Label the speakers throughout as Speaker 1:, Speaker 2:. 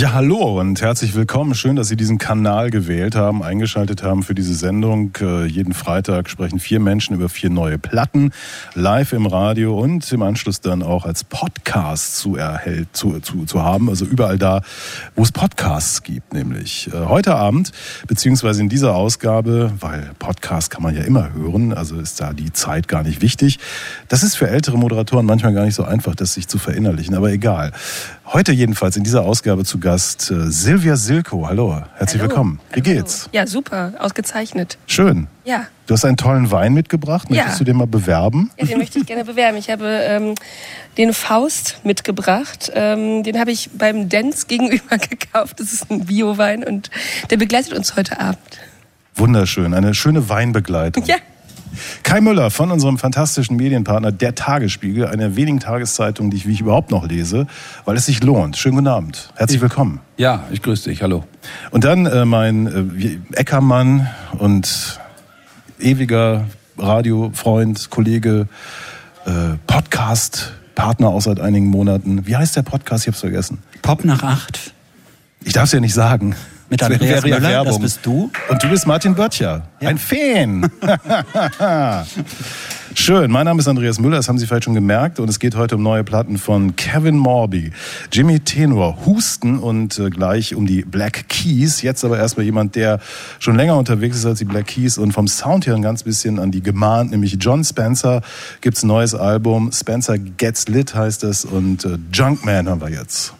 Speaker 1: Ja, hallo und herzlich willkommen. Schön, dass Sie diesen Kanal gewählt haben, eingeschaltet haben für diese Sendung. Äh, jeden Freitag sprechen vier Menschen über vier neue Platten, live im Radio und im Anschluss dann auch als Podcast zu, erhält, zu, zu, zu haben. Also überall da, wo es Podcasts gibt, nämlich. Äh, heute Abend, beziehungsweise in dieser Ausgabe, weil Podcast kann man ja immer hören, also ist da die Zeit gar nicht wichtig. Das ist für ältere Moderatoren manchmal gar nicht so einfach, das sich zu verinnerlichen, aber egal. Heute jedenfalls in dieser Ausgabe zu Gast äh, Silvia Silko. Hallo, herzlich
Speaker 2: Hallo.
Speaker 1: willkommen. Wie
Speaker 2: Hallo.
Speaker 1: geht's?
Speaker 2: Ja, super, ausgezeichnet.
Speaker 1: Schön.
Speaker 2: Ja.
Speaker 1: Du hast einen tollen Wein mitgebracht.
Speaker 2: Ja.
Speaker 1: Möchtest du den mal bewerben?
Speaker 2: ja, den möchte ich gerne bewerben. Ich habe ähm, den Faust mitgebracht. Ähm, den habe ich beim Dance gegenüber gekauft. Das ist ein Bio-Wein und der begleitet uns heute Abend.
Speaker 1: Wunderschön, eine schöne Weinbegleitung.
Speaker 2: Ja.
Speaker 1: Kai Müller von unserem fantastischen Medienpartner Der Tagesspiegel, einer wenigen Tageszeitungen, die ich, wie ich überhaupt noch lese, weil es sich lohnt. Schönen guten Abend. Herzlich willkommen.
Speaker 3: Ja, ich grüße dich. Hallo.
Speaker 1: Und dann äh, mein äh, Eckermann und ewiger Radiofreund, Kollege, äh, Podcast-Partner auch seit einigen Monaten. Wie heißt der Podcast? Ich hab's vergessen.
Speaker 3: Pop nach acht.
Speaker 1: Ich darf es ja nicht sagen.
Speaker 3: Mit Andreas
Speaker 1: ja
Speaker 3: Müller, das bist du.
Speaker 1: Und du bist Martin Böttcher. Ein Fan. Schön, mein Name ist Andreas Müller, das haben Sie vielleicht schon gemerkt. Und es geht heute um neue Platten von Kevin Morby, Jimmy Tenor, Husten und äh, gleich um die Black Keys. Jetzt aber erstmal jemand, der schon länger unterwegs ist als die Black Keys und vom Sound her ein ganz bisschen an die gemahnt, nämlich John Spencer. Gibt's ein neues Album, Spencer Gets Lit heißt es und äh, Junkman haben wir jetzt.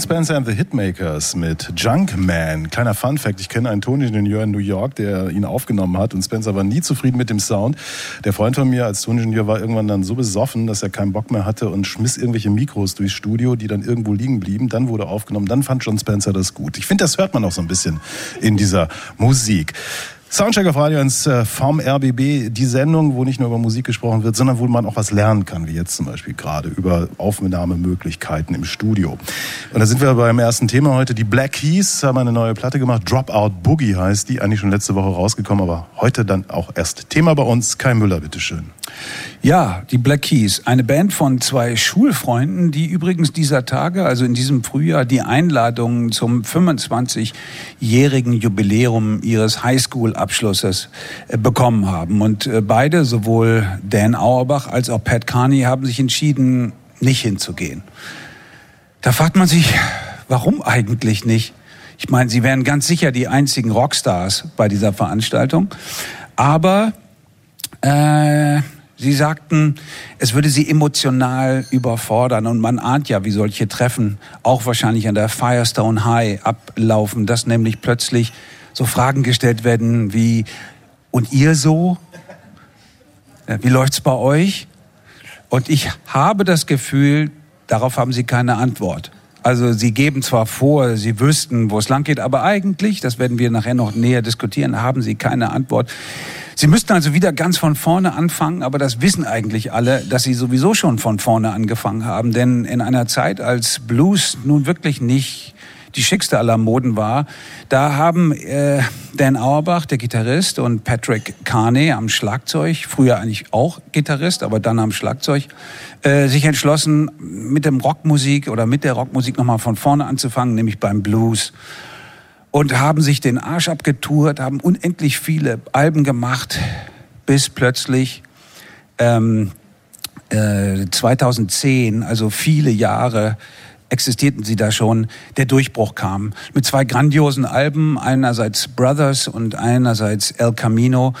Speaker 1: Spencer and the Hitmakers mit Junkman. Kleiner Fun Fact, ich kenne einen Toningenieur in New York, der ihn aufgenommen hat und Spencer war nie zufrieden mit dem Sound. Der Freund von mir als Toningenieur war irgendwann dann so besoffen, dass er keinen Bock mehr hatte und schmiss irgendwelche Mikros durchs Studio, die dann irgendwo liegen blieben. Dann wurde aufgenommen, dann fand John Spencer das gut. Ich finde, das hört man auch so ein bisschen in dieser Musik. Soundcheck auf Radio 1 äh, vom RBB, die Sendung, wo nicht nur über Musik gesprochen wird, sondern wo man auch was lernen kann, wie jetzt zum Beispiel gerade über Aufnahmemöglichkeiten im Studio. Und da sind wir beim ersten Thema heute. Die Black Keys haben eine neue Platte gemacht. Dropout Boogie heißt die, eigentlich schon letzte Woche rausgekommen, aber heute dann auch erst Thema bei uns. Kai Müller, bitteschön.
Speaker 3: Ja, die Black Keys, eine Band von zwei Schulfreunden, die übrigens dieser Tage, also in diesem Frühjahr, die Einladung zum 25-jährigen Jubiläum ihres Highschool-Abschlusses äh, bekommen haben. Und äh, beide, sowohl Dan Auerbach als auch Pat Carney, haben sich entschieden, nicht hinzugehen. Da fragt man sich, warum eigentlich nicht? Ich meine, sie wären ganz sicher die einzigen Rockstars bei dieser Veranstaltung. Aber äh, Sie sagten, es würde Sie emotional überfordern und man ahnt ja, wie solche Treffen auch wahrscheinlich an der Firestone High ablaufen, dass nämlich plötzlich so Fragen gestellt werden wie, und ihr so? Wie läuft's bei euch? Und ich habe das Gefühl, darauf haben Sie keine Antwort. Also Sie geben zwar vor, Sie wüssten, wo es lang geht, aber eigentlich, das werden wir nachher noch näher diskutieren, haben Sie keine Antwort. Sie müssten also wieder ganz von vorne anfangen, aber das wissen eigentlich alle, dass Sie sowieso schon von vorne angefangen haben. Denn in einer Zeit, als Blues nun wirklich nicht die schickste aller Moden war, da haben äh, Dan Auerbach, der Gitarrist, und Patrick Carney am Schlagzeug, früher eigentlich auch Gitarrist, aber dann am Schlagzeug, äh, sich entschlossen, mit dem Rockmusik oder mit der Rockmusik nochmal von vorne anzufangen, nämlich beim Blues und haben sich den Arsch abgetourt, haben unendlich viele Alben gemacht, bis plötzlich ähm, äh, 2010, also viele Jahre existierten sie da schon, der Durchbruch kam. Mit zwei grandiosen Alben, einerseits Brothers und einerseits El Camino.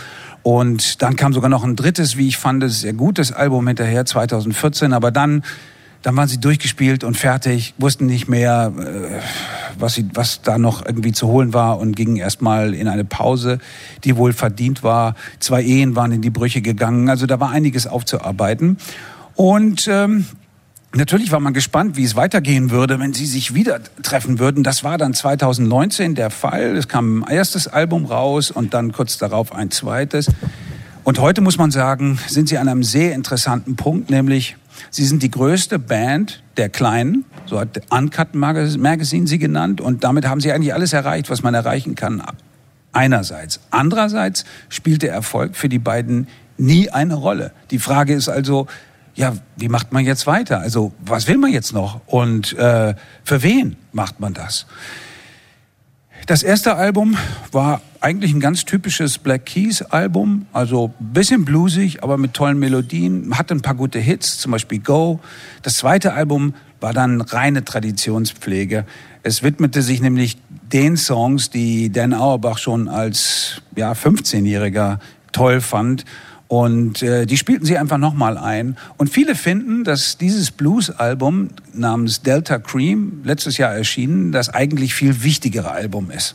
Speaker 3: Und dann kam sogar noch ein drittes, wie ich fand, sehr gutes Album hinterher, 2014. Aber dann dann waren sie durchgespielt und fertig, wussten nicht mehr, äh, was, sie, was da noch irgendwie zu holen war und gingen erstmal in eine Pause, die wohl verdient war. Zwei Ehen waren in die Brüche gegangen, also da war einiges aufzuarbeiten. Und ähm, Natürlich war man gespannt, wie es weitergehen würde, wenn sie sich wieder treffen würden. Das war dann 2019 der Fall. Es kam ein erstes Album raus und dann kurz darauf ein zweites. Und heute muss man sagen, sind sie an einem sehr interessanten Punkt, nämlich Sie sind die größte Band der Kleinen, so hat Uncut Magazine sie genannt, und damit haben sie eigentlich alles erreicht, was man erreichen kann. Einerseits. Andererseits spielt der Erfolg für die beiden nie eine Rolle. Die Frage ist also, ja, wie macht man jetzt weiter? Also, was will man jetzt noch? Und äh, für wen macht man das? Das erste Album war eigentlich ein ganz typisches Black Keys Album, also bisschen bluesig, aber mit tollen Melodien, hatte ein paar gute Hits, zum Beispiel Go. Das zweite Album war dann reine Traditionspflege. Es widmete sich nämlich den Songs, die Dan Auerbach schon als ja, 15-Jähriger toll fand und äh, die spielten sie einfach nochmal ein. Und viele finden, dass dieses Blues-Album namens Delta Cream, letztes Jahr erschienen, das eigentlich viel wichtigere Album ist.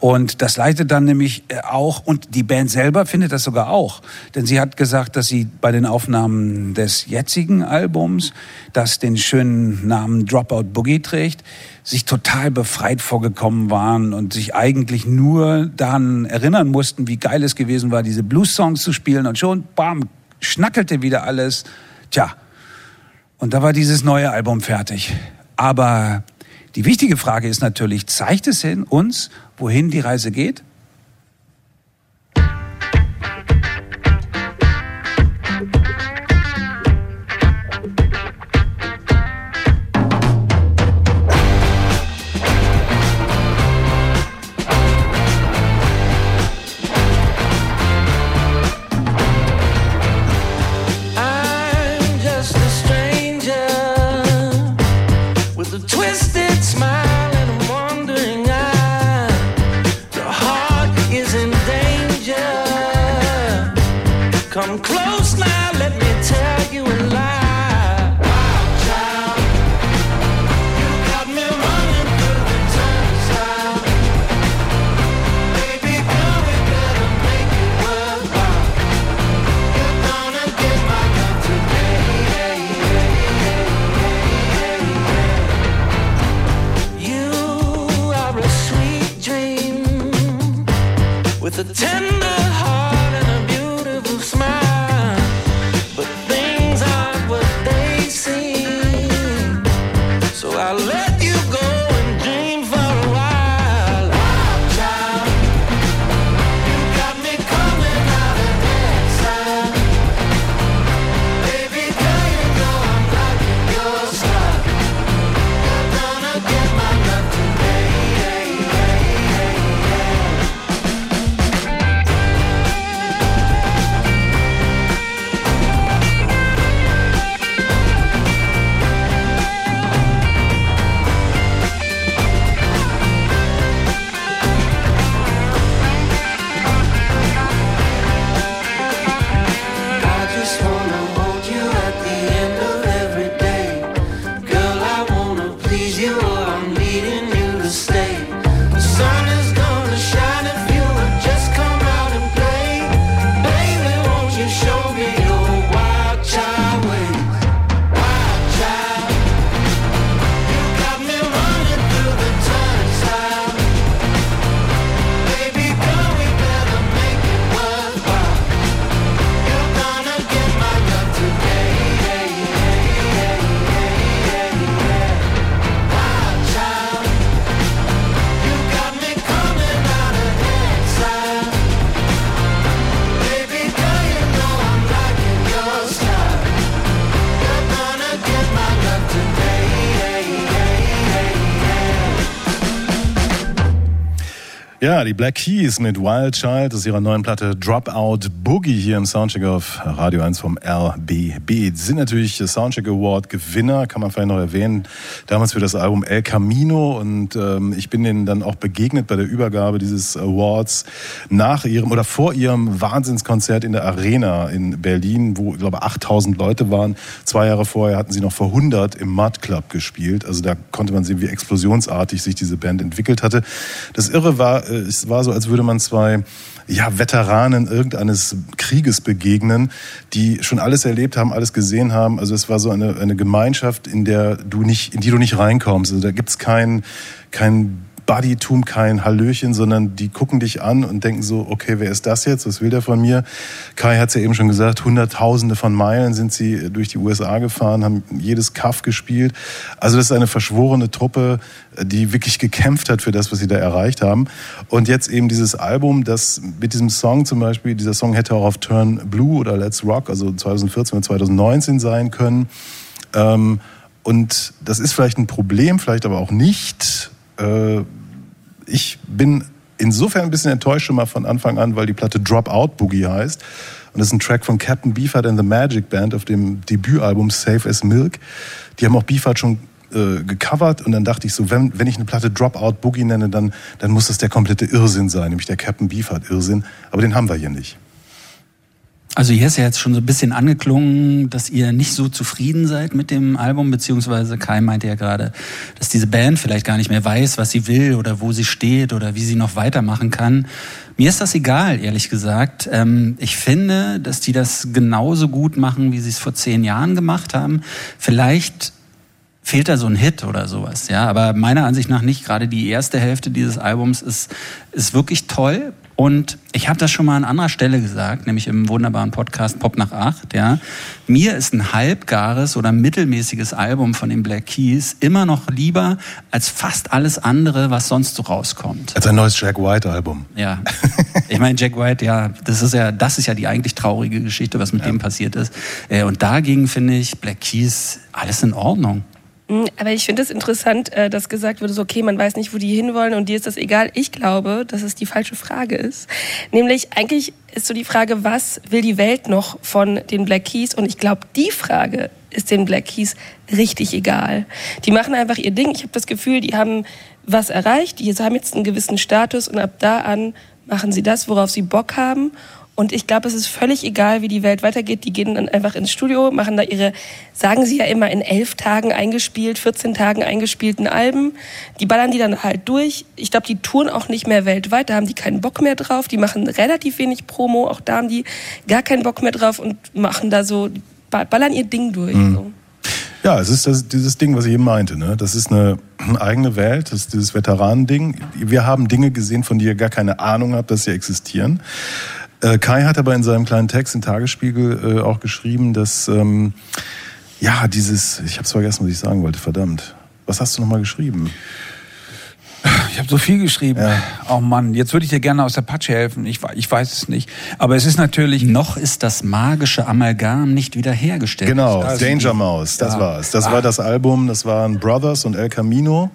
Speaker 3: Und das leitet dann nämlich äh, auch, und die Band selber findet das sogar auch. Denn sie hat gesagt, dass sie bei den Aufnahmen des jetzigen Albums, das den schönen Namen Dropout Boogie trägt, sich total befreit vorgekommen waren und sich eigentlich nur daran erinnern mussten, wie geil es gewesen war, diese Blues-Songs zu spielen. Und schon, bam, schnackelte wieder alles. Tja, und da war dieses neue Album fertig. Aber die wichtige Frage ist natürlich, zeigt es in uns, wohin die Reise geht?
Speaker 1: Die Black Keys mit Wild Child aus ihrer neuen Platte Dropout Boogie hier im Soundcheck auf Radio 1 vom RBB. Sind natürlich Soundcheck Award Gewinner, kann man vielleicht noch erwähnen. Damals für das Album El Camino und ähm, ich bin denen dann auch begegnet bei der Übergabe dieses Awards nach ihrem oder vor ihrem Wahnsinnskonzert in der Arena in Berlin, wo ich glaube 8000 Leute waren. Zwei Jahre vorher hatten sie noch vor 100 im Mud Club gespielt. Also da konnte man sehen, wie explosionsartig sich diese Band entwickelt hatte. Das Irre war, äh, es war so, als würde man zwei ja, Veteranen irgendeines Krieges begegnen, die schon alles erlebt haben, alles gesehen haben. Also es war so eine, eine Gemeinschaft, in der du nicht, in die du nicht reinkommst. Also da gibt's kein, kein Buddytum, kein Hallöchen, sondern die gucken dich an und denken so, okay, wer ist das jetzt? Was will der von mir? Kai hat es ja eben schon gesagt, hunderttausende von Meilen sind sie durch die USA gefahren, haben jedes Kaff gespielt. Also das ist eine verschworene Truppe, die wirklich gekämpft hat für das, was sie da erreicht haben. Und jetzt eben dieses Album, das mit diesem Song zum Beispiel, dieser Song hätte auch auf Turn Blue oder Let's Rock, also 2014 oder 2019 sein können. Ähm, und das ist vielleicht ein Problem, vielleicht aber auch nicht. Ich bin insofern ein bisschen enttäuscht schon mal von Anfang an, weil die Platte Dropout Boogie heißt. Und das ist ein Track von Captain Beefheart and the Magic Band auf dem Debütalbum Safe as Milk. Die haben auch Beefheart schon äh, gecovert und dann dachte ich so, wenn, wenn ich eine Platte Dropout Boogie nenne, dann, dann muss das der komplette Irrsinn sein, nämlich der Captain Beefheart Irrsinn. Aber den haben wir hier nicht.
Speaker 4: Also hier ist ja jetzt schon so ein bisschen angeklungen, dass ihr nicht so zufrieden seid mit dem Album, beziehungsweise Kai meinte ja gerade, dass diese Band vielleicht gar nicht mehr weiß, was sie will oder wo sie steht oder wie sie noch weitermachen kann. Mir ist das egal, ehrlich gesagt. Ähm, ich finde, dass die das genauso gut machen, wie sie es vor zehn Jahren gemacht haben. Vielleicht fehlt da so ein Hit oder sowas, ja. Aber meiner Ansicht nach nicht. Gerade die erste Hälfte dieses Albums ist, ist wirklich toll. Und ich habe das schon mal an anderer Stelle gesagt, nämlich im wunderbaren Podcast Pop nach acht. Ja. Mir ist ein halbgares oder mittelmäßiges Album von den Black Keys immer noch lieber als fast alles andere, was sonst so rauskommt.
Speaker 1: Als ein neues Jack White Album.
Speaker 4: Ja, ich meine Jack White, ja, das ist ja, das ist ja die eigentlich traurige Geschichte, was mit
Speaker 1: Ja.
Speaker 4: dem passiert ist. Äh, Und dagegen finde ich Black Keys alles in Ordnung.
Speaker 2: Mm, Aber ich finde es interessant, äh, dass gesagt wurde, so, okay, man weiß nicht, wo die hinwollen und dir ist das egal. Ich glaube, dass es die falsche Frage ist. Nämlich, eigentlich ist so die Frage, was will die Welt noch von den Black Keys? Und ich glaube, die Frage ist den Black Keys richtig egal. Die machen einfach ihr Ding. Ich habe das Gefühl, die haben was erreicht, die haben jetzt einen gewissen Status und ab da an machen sie das, worauf sie Bock haben. Und ich glaube, es ist völlig egal, wie die Welt weitergeht. Die gehen dann einfach ins Studio, machen da ihre, sagen sie ja immer, in elf Tagen eingespielt, 14 Tagen eingespielten Alben. Die ballern die dann halt durch. Ich glaube, die touren auch nicht mehr weltweit. Da haben die keinen Bock mehr drauf. Die machen relativ wenig Promo. Auch da haben die gar keinen Bock mehr drauf und machen da so, ba- ballern ihr Ding durch. So.
Speaker 1: Ja, es ist das, dieses Ding, was ich eben meinte. Ne? Das ist eine eigene Welt, das ist dieses Veteranending. Wir haben Dinge gesehen, von denen ihr gar keine Ahnung habt, dass sie existieren. Äh, Kai hat aber in seinem kleinen Text im Tagesspiegel äh, auch geschrieben, dass ähm, ja dieses, ich habe es vergessen, was ich sagen wollte, verdammt. Was hast du nochmal geschrieben?
Speaker 3: Ich habe so viel geschrieben. Oh Mann, jetzt würde ich dir gerne aus der Patsche helfen. Ich, ich weiß es nicht. Aber es ist natürlich
Speaker 4: Noch ist das magische Amalgam nicht wiederhergestellt.
Speaker 1: Genau,
Speaker 3: Also
Speaker 1: Danger Mouse, das
Speaker 3: Ja.
Speaker 1: war's. Das
Speaker 3: Ah.
Speaker 1: war das Album, das waren Brothers und El Camino.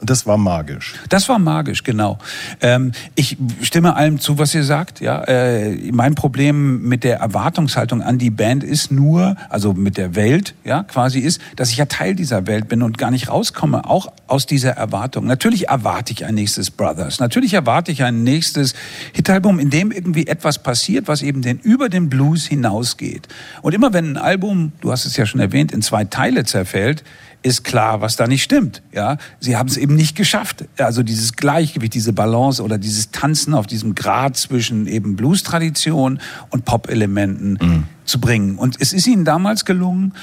Speaker 1: Das war magisch.
Speaker 3: Das war magisch, genau. Ähm, ich stimme allem zu, was ihr sagt. Ja, äh, mein Problem mit der Erwartungshaltung an die Band ist nur, also mit der Welt, ja, quasi ist, dass ich ja Teil dieser Welt bin und gar nicht rauskomme, auch aus dieser Erwartung. Natürlich erwarte ich ein nächstes Brothers. Natürlich erwarte ich ein nächstes Hitalbum, in dem irgendwie etwas passiert, was eben den über den Blues hinausgeht. Und immer wenn ein Album, du hast es ja schon erwähnt, in zwei Teile zerfällt, ist klar, was da nicht stimmt. Ja, sie haben es eben nicht geschafft. Also dieses Gleichgewicht, diese Balance oder dieses Tanzen auf diesem Grad zwischen eben Blues-Tradition und Pop-Elementen zu bringen. Und es ist ihnen damals gelungen,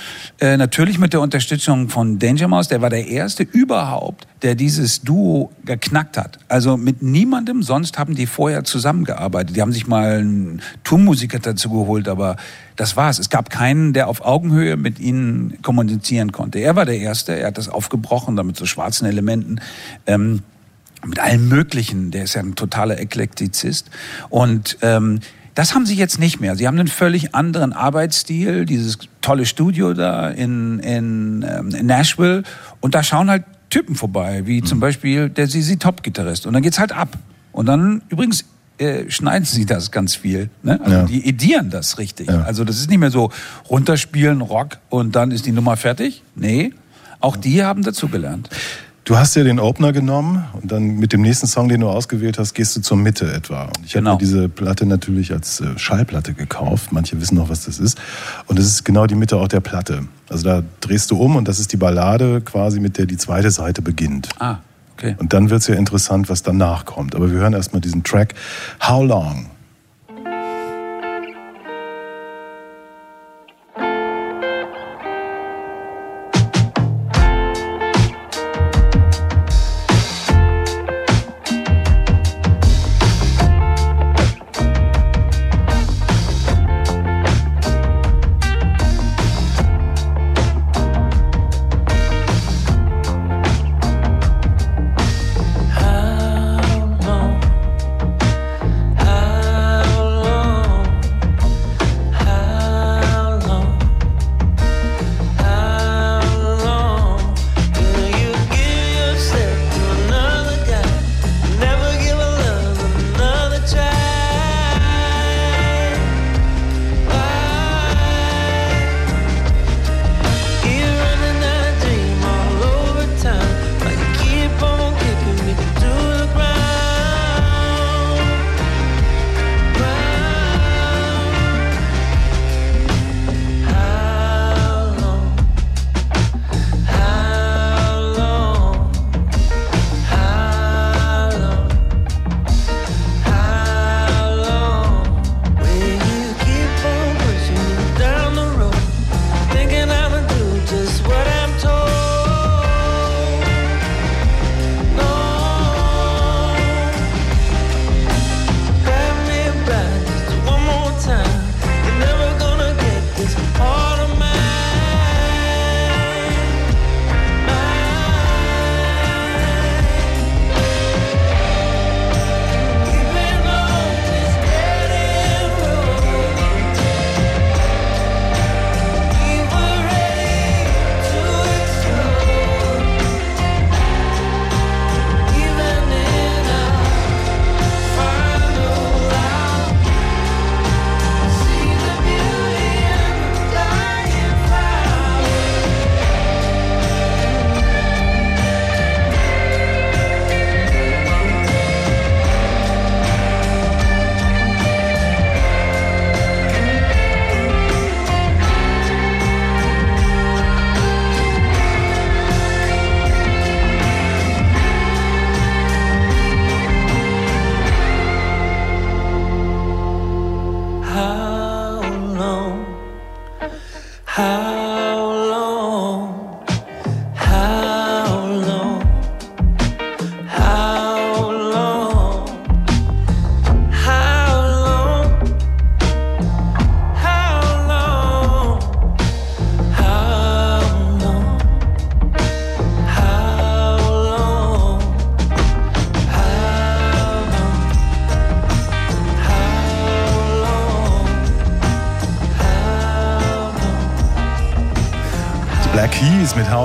Speaker 3: äh, natürlich mit der Unterstützung von Danger Mouse, der war der erste überhaupt, der dieses Duo geknackt hat. Also mit niemandem sonst haben die vorher zusammengearbeitet. Die haben sich mal einen Tourmusiker dazu geholt, aber das war's. Es gab keinen, der auf Augenhöhe mit ihnen kommunizieren konnte. Er war der Erste, er hat das aufgebrochen, damit so schwarzen Elementen. Ähm, mit allem Möglichen. Der ist ja ein totaler Eklektizist. Und ähm, das haben sie jetzt nicht mehr. Sie haben einen völlig anderen Arbeitsstil, dieses tolle Studio da in, in, ähm, in Nashville. Und da schauen halt Typen vorbei, wie zum Beispiel der Sisi Top-Gitarrist. Und dann geht's halt ab. Und dann übrigens äh, schneiden sie das ganz viel. Ne? Also
Speaker 1: Ja.
Speaker 3: die edieren das richtig.
Speaker 1: Ja.
Speaker 3: Also das ist nicht mehr so runterspielen, Rock und dann ist die Nummer fertig. Nee, auch die haben dazugelernt.
Speaker 1: Du hast ja den Opener genommen und dann mit dem nächsten Song, den du ausgewählt hast, gehst du zur Mitte etwa. Und ich
Speaker 3: Genau.
Speaker 1: habe mir diese Platte natürlich als äh, Schallplatte gekauft. Manche wissen noch, was das ist. Und das ist genau die Mitte auch der Platte. Also da drehst du um und das ist die Ballade quasi, mit der die zweite Seite beginnt.
Speaker 3: Ah, okay.
Speaker 1: Und dann wird es ja interessant, was danach kommt. Aber wir hören erstmal diesen Track How Long?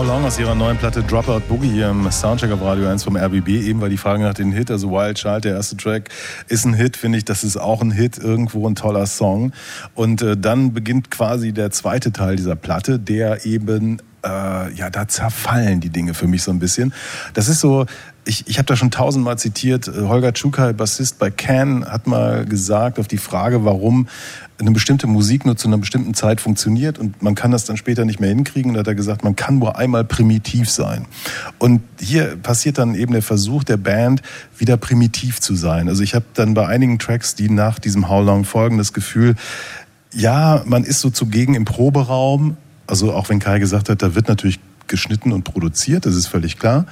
Speaker 5: How Long
Speaker 1: aus ihrer neuen Platte Dropout Boogie hier im Soundcheck auf Radio 1 vom RBB. Eben war die Frage nach den Hit, also Wild Child, der erste Track, ist ein Hit, finde ich. Das ist auch ein Hit, irgendwo ein toller Song. Und äh, dann beginnt quasi der zweite Teil dieser Platte, der eben äh, ja, da zerfallen die Dinge für mich so ein bisschen. Das ist so, ich, ich habe da schon tausendmal zitiert, äh, Holger Czukay, Bassist bei Can, hat mal gesagt auf die Frage, warum eine bestimmte Musik nur zu einer bestimmten Zeit funktioniert und man kann das dann später nicht mehr hinkriegen. Und da hat er gesagt, man kann nur einmal primitiv sein. Und hier passiert dann eben der Versuch der Band, wieder primitiv zu sein. Also ich habe dann bei einigen Tracks, die nach diesem How Long folgen, das Gefühl, ja, man ist so zugegen im Proberaum. Also auch wenn Kai gesagt hat, da wird natürlich geschnitten und produziert, das ist völlig klar.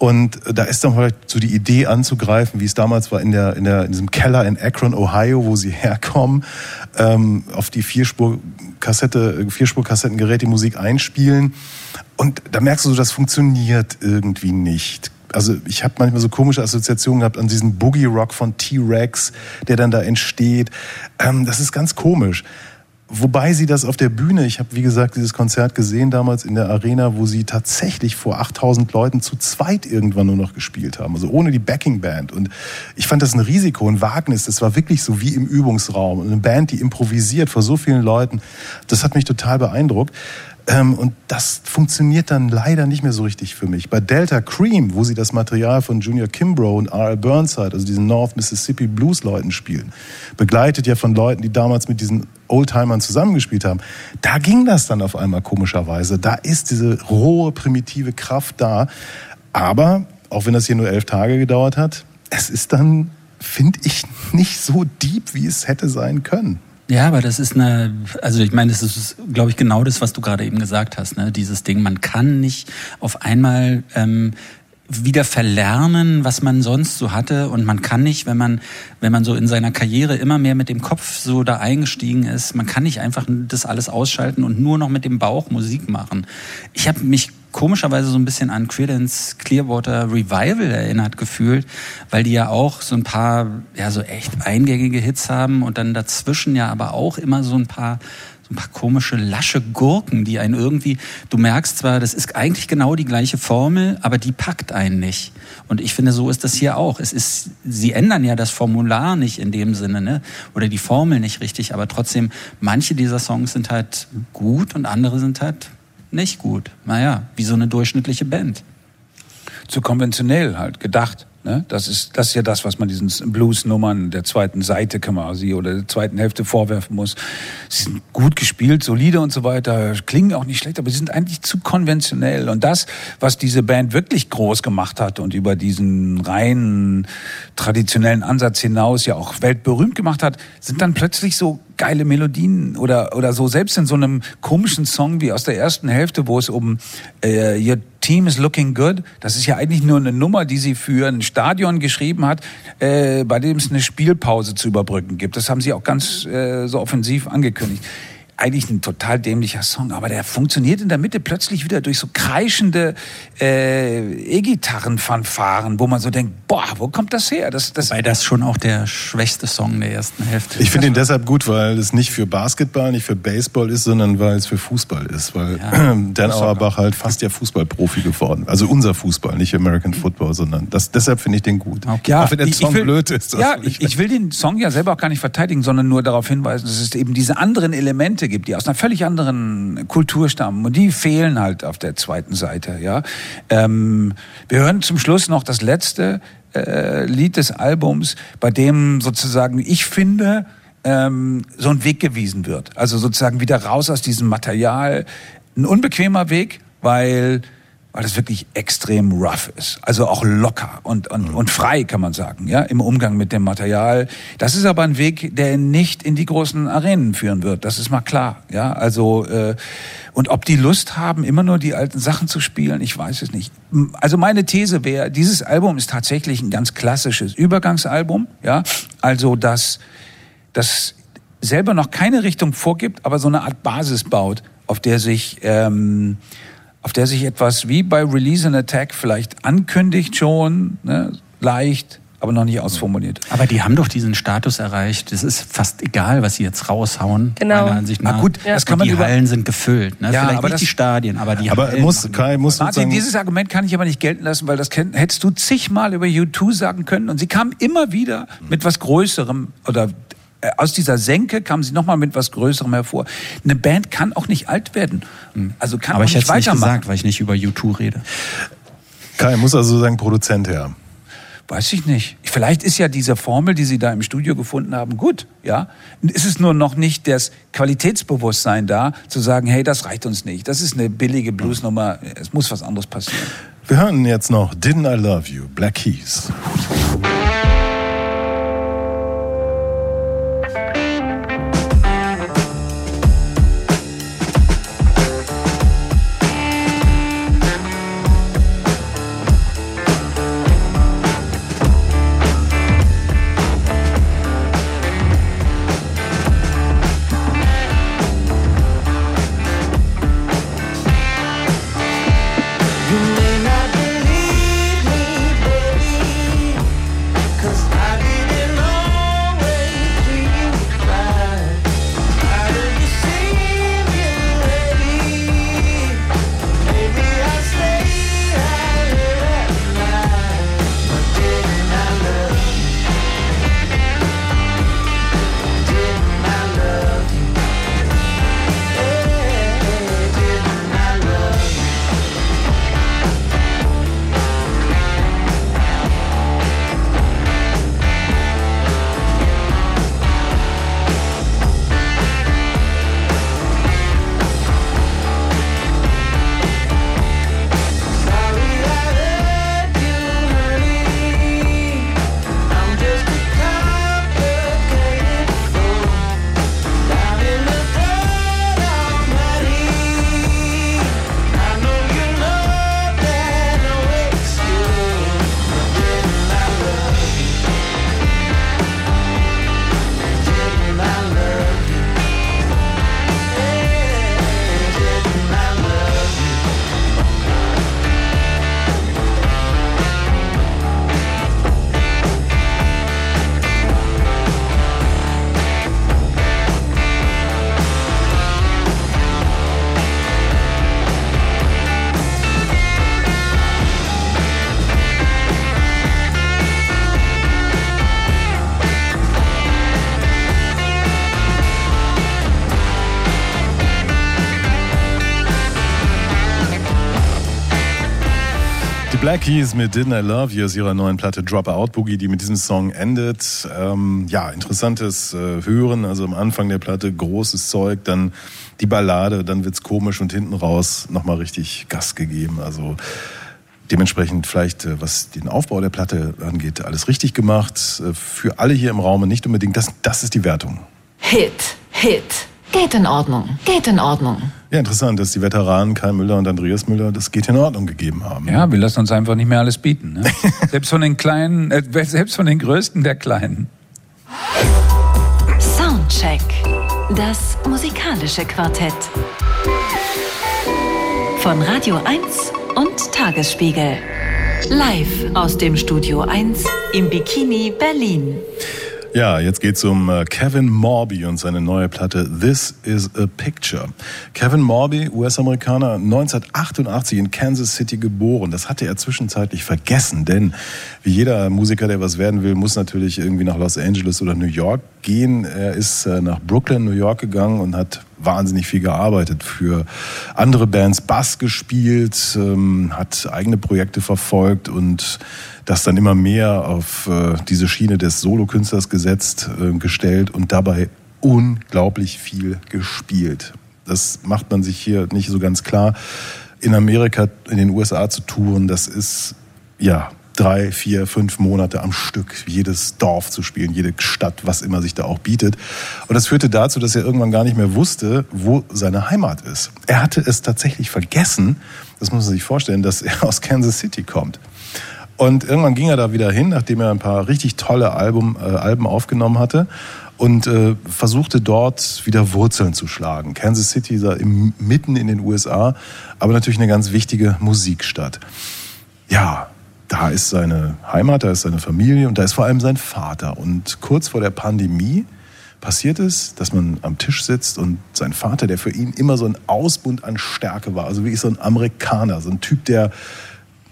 Speaker 1: Und da ist dann vielleicht so die Idee anzugreifen, wie es damals war in, der, in, der, in diesem Keller in Akron, Ohio, wo sie herkommen, ähm, auf die Vierspur-Kassette, Vierspur-Kassettengerät die Musik einspielen. Und da merkst du so, das funktioniert irgendwie nicht. Also ich habe manchmal so komische Assoziationen gehabt an diesen Boogie Rock von T-Rex, der dann da entsteht. Ähm, das ist ganz komisch. Wobei sie das auf der Bühne, ich habe wie gesagt dieses Konzert gesehen damals in der Arena, wo sie tatsächlich vor 8000 Leuten zu zweit irgendwann nur noch gespielt haben, also ohne die Backing-Band. Und ich fand das ein Risiko, ein Wagnis. Das war wirklich so wie im Übungsraum. Eine Band, die improvisiert vor so vielen Leuten, das hat mich total beeindruckt. Ähm, und das funktioniert dann leider nicht mehr so richtig für mich. Bei Delta Cream, wo sie das Material von Junior Kimbrough und R.L. Burnside, also diesen North Mississippi Blues Leuten spielen, begleitet ja von Leuten, die damals mit diesen Oldtimern zusammengespielt haben, da ging das dann auf einmal komischerweise. Da ist diese rohe, primitive Kraft da. Aber, auch wenn das hier nur elf Tage gedauert hat, es ist dann, finde ich, nicht so deep, wie es hätte sein können.
Speaker 4: Ja, aber das ist eine, also ich meine, das ist, glaube ich, genau das, was du gerade eben gesagt hast, ne? Dieses Ding, man kann nicht auf einmal ähm, wieder verlernen, was man sonst so hatte. Und man kann nicht, wenn man, wenn man so in seiner Karriere immer mehr mit dem Kopf so da eingestiegen ist, man kann nicht einfach das alles ausschalten und nur noch mit dem Bauch Musik machen. Ich habe mich komischerweise so ein bisschen an Credence Clearwater Revival erinnert gefühlt, weil die ja auch so ein paar, ja, so echt eingängige Hits haben und dann dazwischen ja aber auch immer so ein paar ein paar komische, lasche Gurken, die einen irgendwie, du merkst zwar, das ist eigentlich genau die gleiche Formel, aber die packt einen nicht. Und ich finde, so ist das hier auch. Es ist, sie ändern ja das Formular nicht in dem Sinne, ne? Oder die Formel nicht richtig, aber trotzdem, manche dieser Songs sind halt gut und andere sind halt nicht gut. Naja, wie so eine durchschnittliche Band.
Speaker 3: zu konventionell halt gedacht. Ne? Das, ist, das ist ja das, was man diesen Blues-Nummern der zweiten Seite quasi oder der zweiten Hälfte vorwerfen muss. Sie sind gut gespielt, solide und so weiter, klingen auch nicht schlecht, aber sie sind eigentlich zu konventionell. Und das, was diese Band wirklich groß gemacht hat und über diesen reinen traditionellen Ansatz hinaus ja auch weltberühmt gemacht hat, sind dann plötzlich so geile Melodien oder, oder so, selbst in so einem komischen Song wie aus der ersten Hälfte, wo es um äh, Your Team is Looking Good, das ist ja eigentlich nur eine Nummer, die sie für ein Stadion geschrieben hat, äh, bei dem es eine Spielpause zu überbrücken gibt. Das haben sie auch ganz äh, so offensiv angekündigt. Eigentlich ein total dämlicher Song, aber der funktioniert in der Mitte plötzlich wieder durch so kreischende äh, E-Gitarren-Fanfaren, wo man so denkt, boah, wo kommt das her? Das, das,
Speaker 4: Weil das schon auch der schwächste Song der ersten Hälfte
Speaker 1: Ich finde ihn deshalb gut, weil es nicht für Basketball, nicht für Baseball ist, sondern weil es für Fußball ist. Weil
Speaker 4: Ja.
Speaker 1: Dan Auerbach halt fast ja Fußballprofi geworden. Also unser Fußball, nicht American Football, sondern das, deshalb finde ich den gut.
Speaker 4: Okay.
Speaker 1: Auch wenn der
Speaker 3: ich-
Speaker 1: Song
Speaker 3: ich will,
Speaker 1: blöd ist.
Speaker 3: Ja, ich, ich will den Song ja selber auch gar nicht verteidigen, sondern nur darauf hinweisen, dass es eben diese anderen Elemente gibt, die aus einer völlig anderen Kultur stammen. Und die fehlen halt auf der zweiten Seite. Ja, ähm, Wir hören zum Schluss noch das letzte äh, Lied des Albums, bei dem sozusagen, ich finde, ähm, so ein Weg gewiesen wird. Also sozusagen wieder raus aus diesem Material. Ein unbequemer Weg, weil weil es wirklich extrem rough ist. Also auch locker und, und, und frei, kann man sagen, ja, im Umgang mit dem Material. Das ist aber ein Weg, der nicht in die großen Arenen führen wird. Das ist mal klar, ja. Also, äh, und ob die Lust haben, immer nur die alten Sachen zu spielen, ich weiß es nicht. Also meine These wäre, dieses Album ist tatsächlich ein ganz klassisches Übergangsalbum, ja. Also, das, das selber noch keine Richtung vorgibt, aber so eine Art Basis baut, auf der sich, ähm, auf der sich etwas wie bei Release and Attack vielleicht ankündigt schon, ne, leicht, aber noch nicht ausformuliert.
Speaker 4: Aber die haben doch diesen Status erreicht. Es ist fast egal, was sie jetzt raushauen.
Speaker 2: Genau.
Speaker 4: meiner Ansicht nach.
Speaker 3: Ah, gut, das kann man
Speaker 4: die
Speaker 3: über-
Speaker 4: Hallen sind gefüllt. Ne?
Speaker 3: Ja,
Speaker 4: Vielleicht
Speaker 3: aber
Speaker 4: nicht
Speaker 3: das-
Speaker 4: die Stadien, aber die
Speaker 1: Aber
Speaker 4: Hallen.
Speaker 1: muss, Kai muss
Speaker 3: Martin, dieses Argument kann ich aber nicht gelten lassen, weil das kenn- hättest du zigmal über U2 sagen können. Und sie kam immer wieder mit was Größerem oder aus dieser Senke kam sie nochmal mit was Größerem hervor. Eine Band kann auch nicht alt werden. Also kann
Speaker 4: aber
Speaker 3: auch
Speaker 4: ich
Speaker 3: nicht
Speaker 4: hätte es nicht gesagt, weil ich nicht über U2 rede.
Speaker 1: Kai muss also sozusagen Produzent her.
Speaker 3: Weiß ich nicht. Vielleicht ist ja diese Formel, die Sie da im Studio gefunden haben, gut. Ja, ist es nur noch nicht das Qualitätsbewusstsein da, zu sagen, hey, das reicht uns nicht. Das ist eine billige Bluesnummer. Es muss was anderes passieren.
Speaker 1: Wir hören jetzt noch Didn't I Love You, Black Keys. Keys mit Didn't I Love You aus ihrer neuen Platte Drop Out Boogie, die mit diesem Song endet. Ähm, ja, interessantes äh, Hören. Also am Anfang der Platte großes Zeug, dann die Ballade, dann wird's komisch und hinten raus nochmal richtig Gas gegeben. Also dementsprechend vielleicht, äh, was den Aufbau der Platte angeht, alles richtig gemacht. Äh, für alle hier im Raum nicht unbedingt. Das, das ist die Wertung.
Speaker 6: Hit, Hit. Geht in Ordnung, geht in Ordnung.
Speaker 1: Ja, interessant, dass die Veteranen Kai Müller und Andreas Müller das geht in Ordnung gegeben haben.
Speaker 3: Ja, wir lassen uns einfach nicht mehr alles bieten. Ne? selbst von den Kleinen, äh, selbst von den Größten der Kleinen.
Speaker 6: Soundcheck. Das musikalische Quartett. Von Radio 1 und Tagesspiegel. Live aus dem Studio 1 im Bikini Berlin.
Speaker 1: Ja, jetzt geht's um äh, Kevin Morby und seine neue Platte This is a Picture. Kevin Morby, US-Amerikaner, 1988 in Kansas City geboren. Das hatte er zwischenzeitlich vergessen, denn wie jeder Musiker, der was werden will, muss natürlich irgendwie nach Los Angeles oder New York gehen. Er ist äh, nach Brooklyn, New York gegangen und hat wahnsinnig viel gearbeitet für andere Bands, Bass gespielt, ähm, hat eigene Projekte verfolgt und das dann immer mehr auf äh, diese Schiene des Solokünstlers gesetzt, äh, gestellt und dabei unglaublich viel gespielt. Das macht man sich hier nicht so ganz klar. In Amerika, in den USA zu touren, das ist ja drei, vier, fünf Monate am Stück jedes Dorf zu spielen, jede Stadt, was immer sich da auch bietet. Und das führte dazu, dass er irgendwann gar nicht mehr wusste, wo seine Heimat ist. Er hatte es tatsächlich vergessen, das muss man sich vorstellen, dass er aus Kansas City kommt. Und irgendwann ging er da wieder hin, nachdem er ein paar richtig tolle Album, äh, Alben aufgenommen hatte und äh, versuchte dort wieder Wurzeln zu schlagen. Kansas City ist mitten in den USA, aber natürlich eine ganz wichtige Musikstadt. Ja, da ist seine Heimat, da ist seine Familie und da ist vor allem sein Vater. Und kurz vor der Pandemie passiert es, dass man am Tisch sitzt und sein Vater, der für ihn immer so ein Ausbund an Stärke war, also wie so ein Amerikaner, so ein Typ, der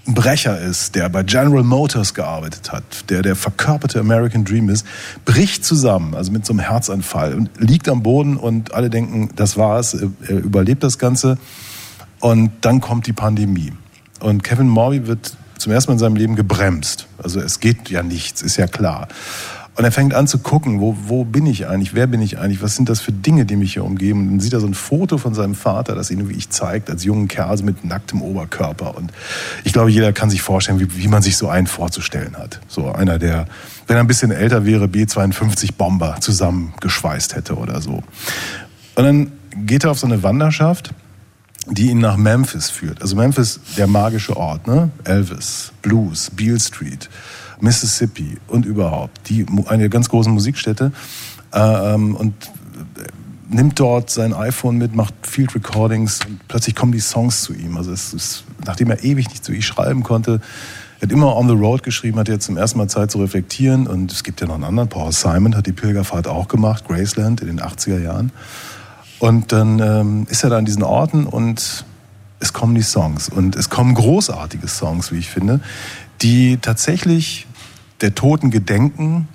Speaker 1: ein Brecher ist, der bei General Motors gearbeitet hat, der der verkörperte American Dream ist, bricht zusammen, also mit so einem Herzanfall und liegt am Boden und alle denken, das war's, er überlebt das Ganze. Und dann kommt die Pandemie. Und Kevin Morby wird zum ersten Mal in seinem Leben gebremst. Also es geht ja nichts, ist ja klar. Und er fängt an zu gucken, wo, wo bin ich eigentlich, wer bin ich eigentlich, was sind das für Dinge, die mich hier umgeben. Und dann sieht er so ein Foto von seinem Vater, das ihn wie ich zeigt, als jungen Kerl also mit nacktem Oberkörper. Und ich glaube, jeder kann sich vorstellen, wie, wie man sich so einen vorzustellen hat. So einer, der, wenn er ein bisschen älter wäre, B-52 Bomber zusammengeschweißt hätte oder so. Und dann geht er auf so eine Wanderschaft, die ihn nach Memphis führt. Also Memphis, der magische Ort, ne? Elvis, Blues, Beale Street. Mississippi und überhaupt, die, eine ganz große Musikstätte. Ähm, und nimmt dort sein iPhone mit, macht Field Recordings und plötzlich kommen die Songs zu ihm. Also es ist, nachdem er ewig nicht zu ihm schreiben konnte, er hat immer On the Road geschrieben, hat jetzt zum ersten Mal Zeit zu reflektieren und es gibt ja noch einen anderen, Paul Simon hat die Pilgerfahrt auch gemacht, Graceland in den 80er Jahren. Und dann ähm, ist er da an diesen Orten und es kommen die Songs und es kommen großartige Songs, wie ich finde, die tatsächlich der Toten gedenken.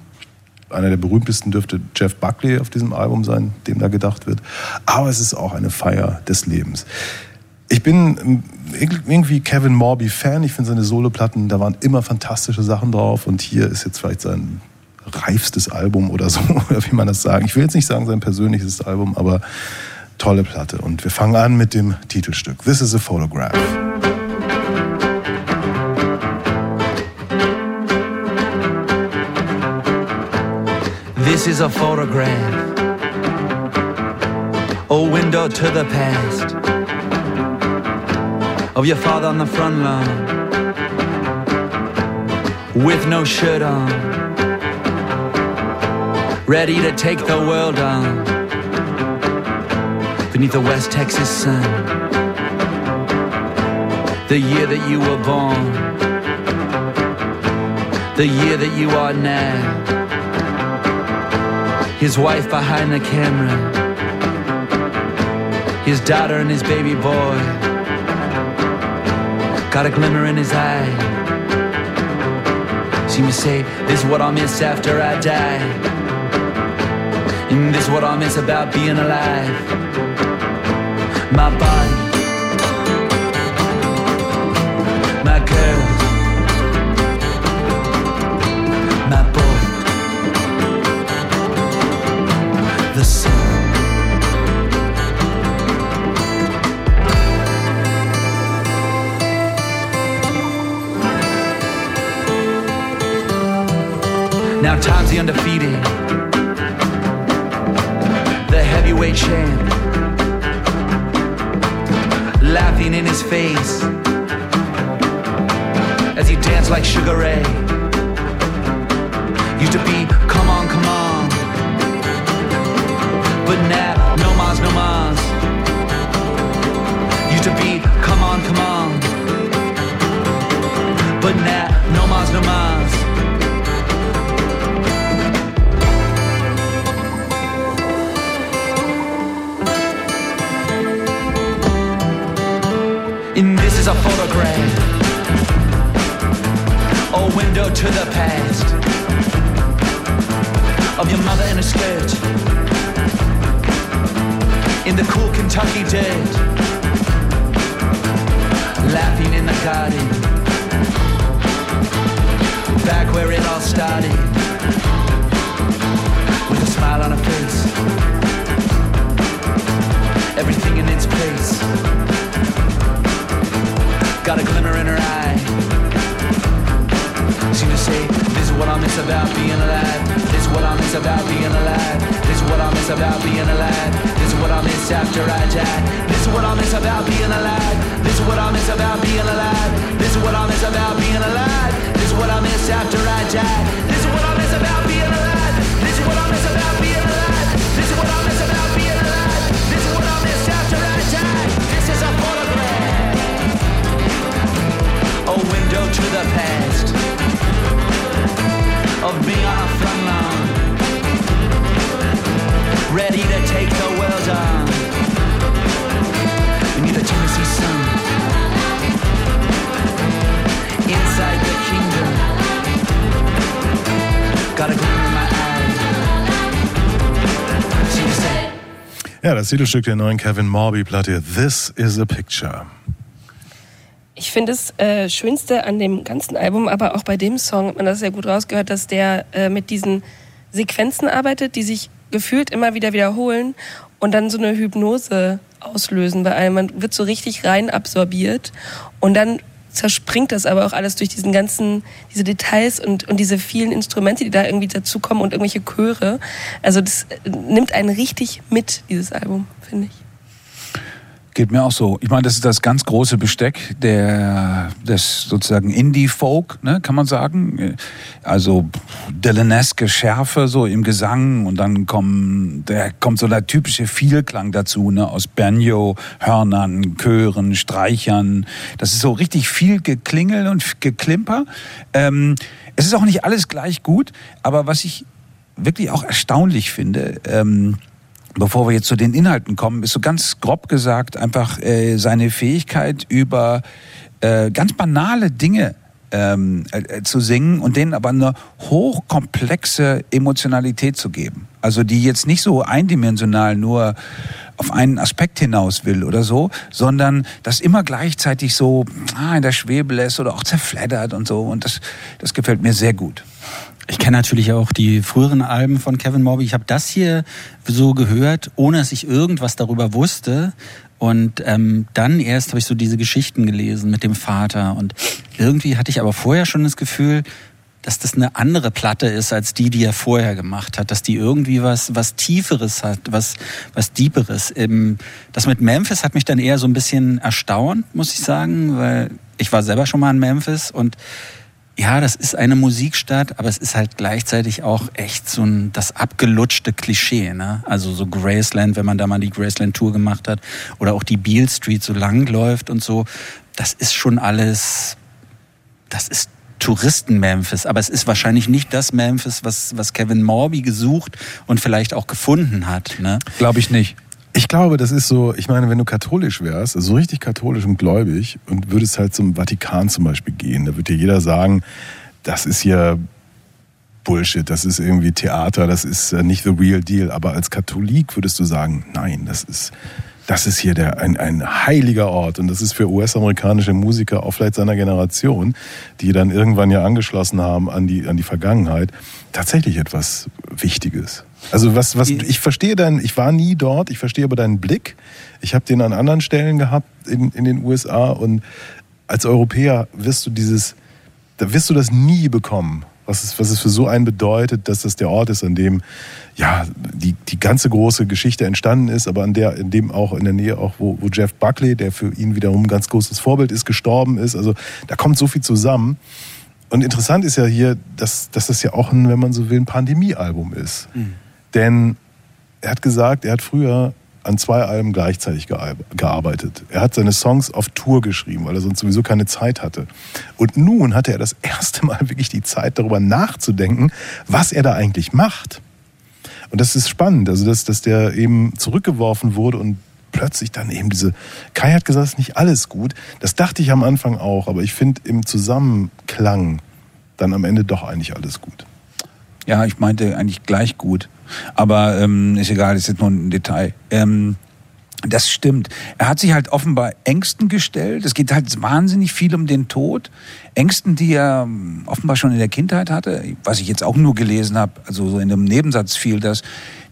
Speaker 1: Einer der berühmtesten dürfte Jeff Buckley auf diesem Album sein, dem da gedacht wird. Aber es ist auch eine Feier des Lebens. Ich bin irgendwie Kevin Morby Fan. Ich finde seine Soloplatten, da waren immer fantastische Sachen drauf. Und hier ist jetzt vielleicht sein reifstes Album oder so, oder wie man das sagen. Ich will jetzt nicht sagen sein persönliches Album, aber tolle Platte. Und wir fangen an mit dem Titelstück. This is a Photograph.
Speaker 7: This is a photograph, a window to the past of your father on the front lawn with no shirt on, ready to take the world on beneath the West Texas sun. The year that you were born, the year that you are now his wife behind the camera, his daughter and his baby boy. Got a glimmer in his eye. Seem to say, This is what I'll miss after I die. This is what I miss about being alive. My body, my girl, my boy, the sun. Now time's the undefeated champ, laughing in his face as he danced like Sugar Ray. Used to be, come on, come on, but now no mas, no mas. Used to be, come on, come on, but now no mas, no mas. Window to the past. Of your mother in a skirt. In the cool Kentucky dirt, laughing in the garden, back where it all started, with a smile on her face, everything in its place. Got a glimmer in her eye. Seem to say, this is what I miss about being alive. This is what I miss about being alive. This is what I miss about being alive. This is what I miss after I die. This is what I miss about being alive. This is what I miss about being alive. This is what I miss about being alive. This is what I miss after I die. This is what I miss about being alive. This is what I miss about being alive. This is what I miss about being alive. This is what I miss after I die. This is a photograph. A window to the past of being on a front lawn, ready to take the world on. Beneath the Tennessee sun, inside the kingdom, got a glimmer in my eye. You.
Speaker 1: Ja, das Titelstück der neuen Kevin Morby-Platte This is a Picture.
Speaker 2: Ich finde das äh, Schönste an dem ganzen Album, aber auch bei dem Song hat man das sehr gut rausgehört, dass der äh, mit diesen Sequenzen arbeitet, die sich gefühlt immer wieder wiederholen und dann so eine Hypnose auslösen bei einem. Man wird so richtig rein absorbiert und dann zerspringt das aber auch alles durch diesen ganzen, diese Details und, und diese vielen Instrumente, die da irgendwie dazukommen und irgendwelche Chöre. Also das äh, nimmt einen richtig mit, dieses Album, finde ich.
Speaker 3: Geht mir auch so. Ich meine, das ist das ganz große Besteck der, des sozusagen Indie-Folk, ne, kann man sagen. Also Dylaneske Schärfe so im Gesang und dann kommen, der kommt so der typische Vielklang dazu, ne, aus Banjo, Hörnern, Chören, Streichern. Das ist so richtig viel Geklingel und Geklimper. Ähm, es ist auch nicht alles gleich gut, aber was ich wirklich auch erstaunlich finde, ähm, Bevor wir jetzt zu den Inhalten kommen, ist so ganz grob gesagt einfach äh, seine Fähigkeit über äh, ganz banale Dinge ähm, äh, zu singen und denen aber eine hochkomplexe Emotionalität zu geben. Also die jetzt nicht so eindimensional nur auf einen Aspekt hinaus will oder so, sondern das immer gleichzeitig so ah, in der Schwebe lässt oder auch zerfleddert und so. Und das, das gefällt mir sehr gut.
Speaker 4: Ich kenne natürlich auch die früheren Alben von Kevin Morby. Ich habe das hier so gehört, ohne dass ich irgendwas darüber wusste. Und ähm, dann erst habe ich so diese Geschichten gelesen mit dem Vater. Und irgendwie hatte ich aber vorher schon das Gefühl, dass das eine andere Platte ist als die, die er vorher gemacht hat, dass die irgendwie was was tieferes hat, was was deeperes. Ähm, Das mit Memphis hat mich dann eher so ein bisschen erstaunt, muss ich sagen, weil ich war selber schon mal in Memphis und ja, das ist eine Musikstadt, aber es ist halt gleichzeitig auch echt so ein das abgelutschte Klischee, ne? Also so Graceland, wenn man da mal die Graceland Tour gemacht hat oder auch die Beale Street so lang läuft und so, das ist schon alles das ist Touristen-Memphis, aber es ist wahrscheinlich nicht das Memphis, was, was Kevin Morby gesucht und vielleicht auch gefunden hat. Ne?
Speaker 3: Glaube ich nicht.
Speaker 1: Ich glaube, das ist so, ich meine, wenn du katholisch wärst, so richtig katholisch und gläubig und würdest halt zum Vatikan zum Beispiel gehen, da wird dir jeder sagen, das ist hier Bullshit, das ist irgendwie Theater, das ist nicht the real deal. Aber als Katholik würdest du sagen, nein, das ist, das ist hier der, ein, ein heiliger Ort. Und das ist für US-amerikanische Musiker, auch vielleicht seiner Generation, die dann irgendwann ja angeschlossen haben an die, an die Vergangenheit, tatsächlich etwas Wichtiges. Also was, was, ich verstehe deinen, ich war nie dort, ich verstehe aber deinen Blick. Ich habe den an anderen Stellen gehabt in, in den USA und als Europäer wirst du dieses, da wirst du das nie bekommen. was es, was es für so einen bedeutet, dass das der Ort ist, an dem ja die, die ganze große Geschichte entstanden ist, aber an der, in dem auch in der Nähe auch, wo, wo Jeff Buckley, der für ihn wiederum ein ganz großes Vorbild ist, gestorben ist. Also da kommt so viel zusammen. Und interessant ist ja hier, dass, dass das ja auch ein, wenn man so will, ein Pandemie-Album ist. Denn er hat gesagt, er hat früher an zwei Alben gleichzeitig gear- gearbeitet. Er hat seine Songs auf Tour geschrieben, weil er sonst sowieso keine Zeit hatte. Und nun hatte er das erste Mal wirklich die Zeit, darüber nachzudenken, was er da eigentlich macht. Und das ist spannend, also dass, dass der eben zurückgeworfen wurde und plötzlich dann eben diese. Kai hat gesagt, es ist nicht alles gut. Das dachte ich am Anfang auch, aber ich finde im Zusammenklang dann am Ende doch eigentlich alles gut.
Speaker 3: Ja, ich meinte eigentlich gleich gut. Aber ähm, ist egal, ist jetzt nur ein Detail. Ähm, das stimmt. Er hat sich halt offenbar Ängsten gestellt. Es geht halt wahnsinnig viel um den Tod. Ängsten, die er ähm, offenbar schon in der Kindheit hatte. Was ich jetzt auch nur gelesen habe, also so in einem Nebensatz fiel das.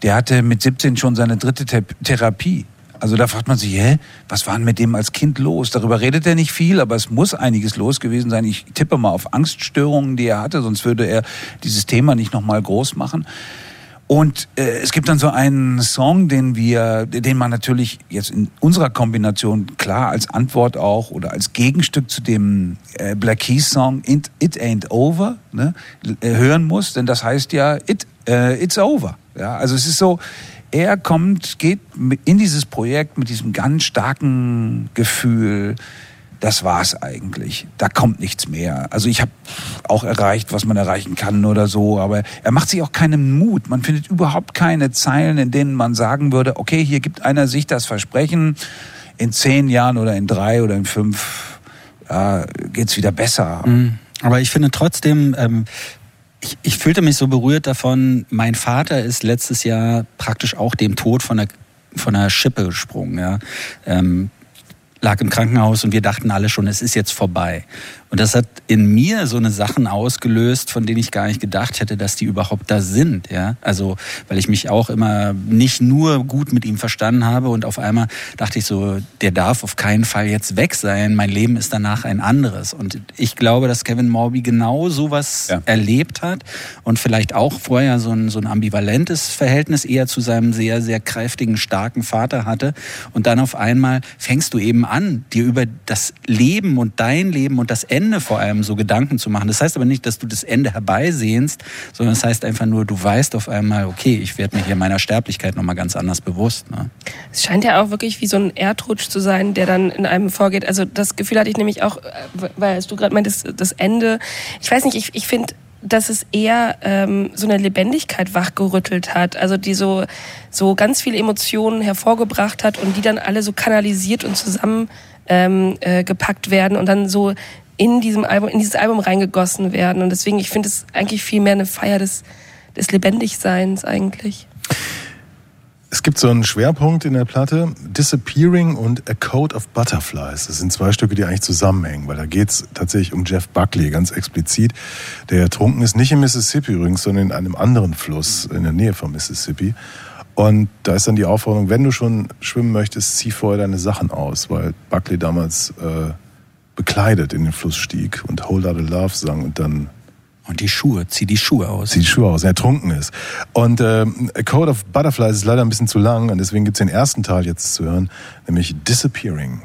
Speaker 3: Der hatte mit 17 schon seine dritte Therapie. Also da fragt man sich, hä, was war denn mit dem als Kind los? Darüber redet er nicht viel, aber es muss einiges los gewesen sein. Ich tippe mal auf Angststörungen, die er hatte, sonst würde er dieses Thema nicht nochmal groß machen. Und äh, es gibt dann so einen Song, den wir, den man natürlich jetzt in unserer Kombination klar als Antwort auch oder als Gegenstück zu dem äh, Black Keys Song It, It Ain't Over ne, äh, hören muss, denn das heißt ja It äh, It's Over. Ja, also es ist so, er kommt, geht in dieses Projekt mit diesem ganz starken Gefühl, das war's eigentlich. Da kommt nichts mehr. Also ich habe auch erreicht, was man erreichen kann oder so, aber er macht sich auch keinen Mut. Man findet überhaupt keine Zeilen, in denen man sagen würde, okay, hier gibt einer sich das Versprechen, in zehn Jahren oder in drei oder in fünf ja, geht's wieder besser.
Speaker 4: Mhm. Aber ich finde trotzdem, ähm, ich, ich fühlte mich so berührt davon, mein Vater ist letztes Jahr praktisch auch dem Tod von der, von der Schippe gesprungen. Ja. Ähm, lag im Krankenhaus und wir dachten alle schon, es ist jetzt vorbei. Und das hat in mir so eine Sachen ausgelöst, von denen ich gar nicht gedacht hätte, dass die überhaupt da sind. Ja? Also, weil ich mich auch immer nicht nur gut mit ihm verstanden habe und auf einmal dachte ich so, der darf auf keinen Fall jetzt weg sein. Mein Leben ist danach ein anderes. Und ich glaube, dass Kevin Morby genau sowas
Speaker 3: Ja.
Speaker 4: erlebt hat und vielleicht auch vorher so ein, so ein ambivalentes Verhältnis eher zu seinem sehr, sehr kräftigen, starken Vater hatte. Und dann auf einmal fängst du eben an, dir über das Leben und dein Leben und das Ende vor allem so Gedanken zu machen. Das heißt aber nicht, dass du das Ende herbeisehnst, sondern das heißt einfach nur, du weißt auf einmal, okay, ich werde mir hier meiner Sterblichkeit nochmal ganz anders bewusst. Ne?
Speaker 2: Es scheint ja auch wirklich wie so ein Erdrutsch zu sein, der dann in einem vorgeht. Also das Gefühl hatte ich nämlich auch, äh, weil du gerade meintest, das Ende. Ich weiß nicht, ich, ich finde, dass es eher ähm, so eine Lebendigkeit wachgerüttelt hat. Also die so, so ganz viele Emotionen hervorgebracht hat und die dann alle so kanalisiert und zusammen ähm, äh, gepackt werden und dann so in diesem Album, in dieses Album reingegossen werden. Und deswegen, ich finde es eigentlich viel mehr eine Feier des, des Lebendigseins eigentlich.
Speaker 1: Es gibt so einen Schwerpunkt in der Platte, Disappearing und A Code of Butterflies. Das sind zwei Stücke, die eigentlich zusammenhängen, weil da geht's tatsächlich um Jeff Buckley, ganz explizit, der ertrunken ist, nicht im Mississippi übrigens, sondern in einem anderen Fluss in der Nähe vom Mississippi. Und da ist dann die Aufforderung, wenn du schon schwimmen möchtest, zieh vorher deine Sachen aus, weil Buckley damals äh, bekleidet in den Fluss stieg und Hold Out a Love sang und dann
Speaker 4: Und die Schuhe, zieh die Schuhe aus.
Speaker 1: zieht die Schuhe aus, er trunken ist. Und ähm, A Code of Butterflies ist leider ein bisschen zu lang und deswegen gibt's den ersten Teil jetzt zu hören, nämlich Disappearing.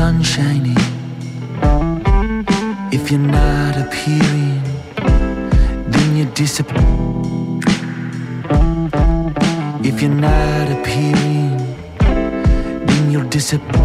Speaker 7: Sunshine in. If you're not appearing, then you disappear. If you're not appearing, then you'll disappear.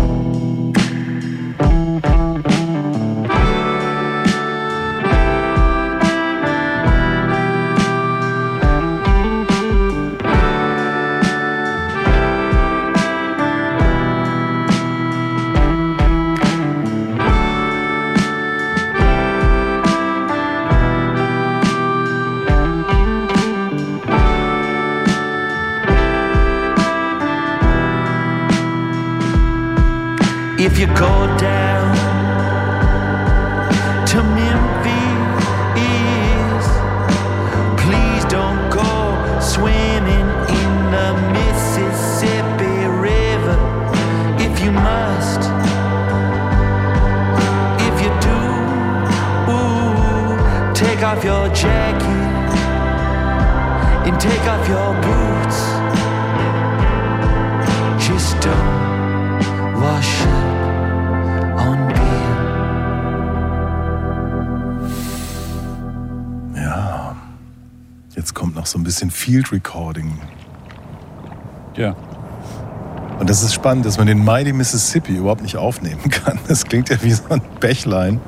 Speaker 1: Spannend, dass man den Mighty Mississippi überhaupt nicht aufnehmen kann. Das klingt ja wie so ein Bächlein.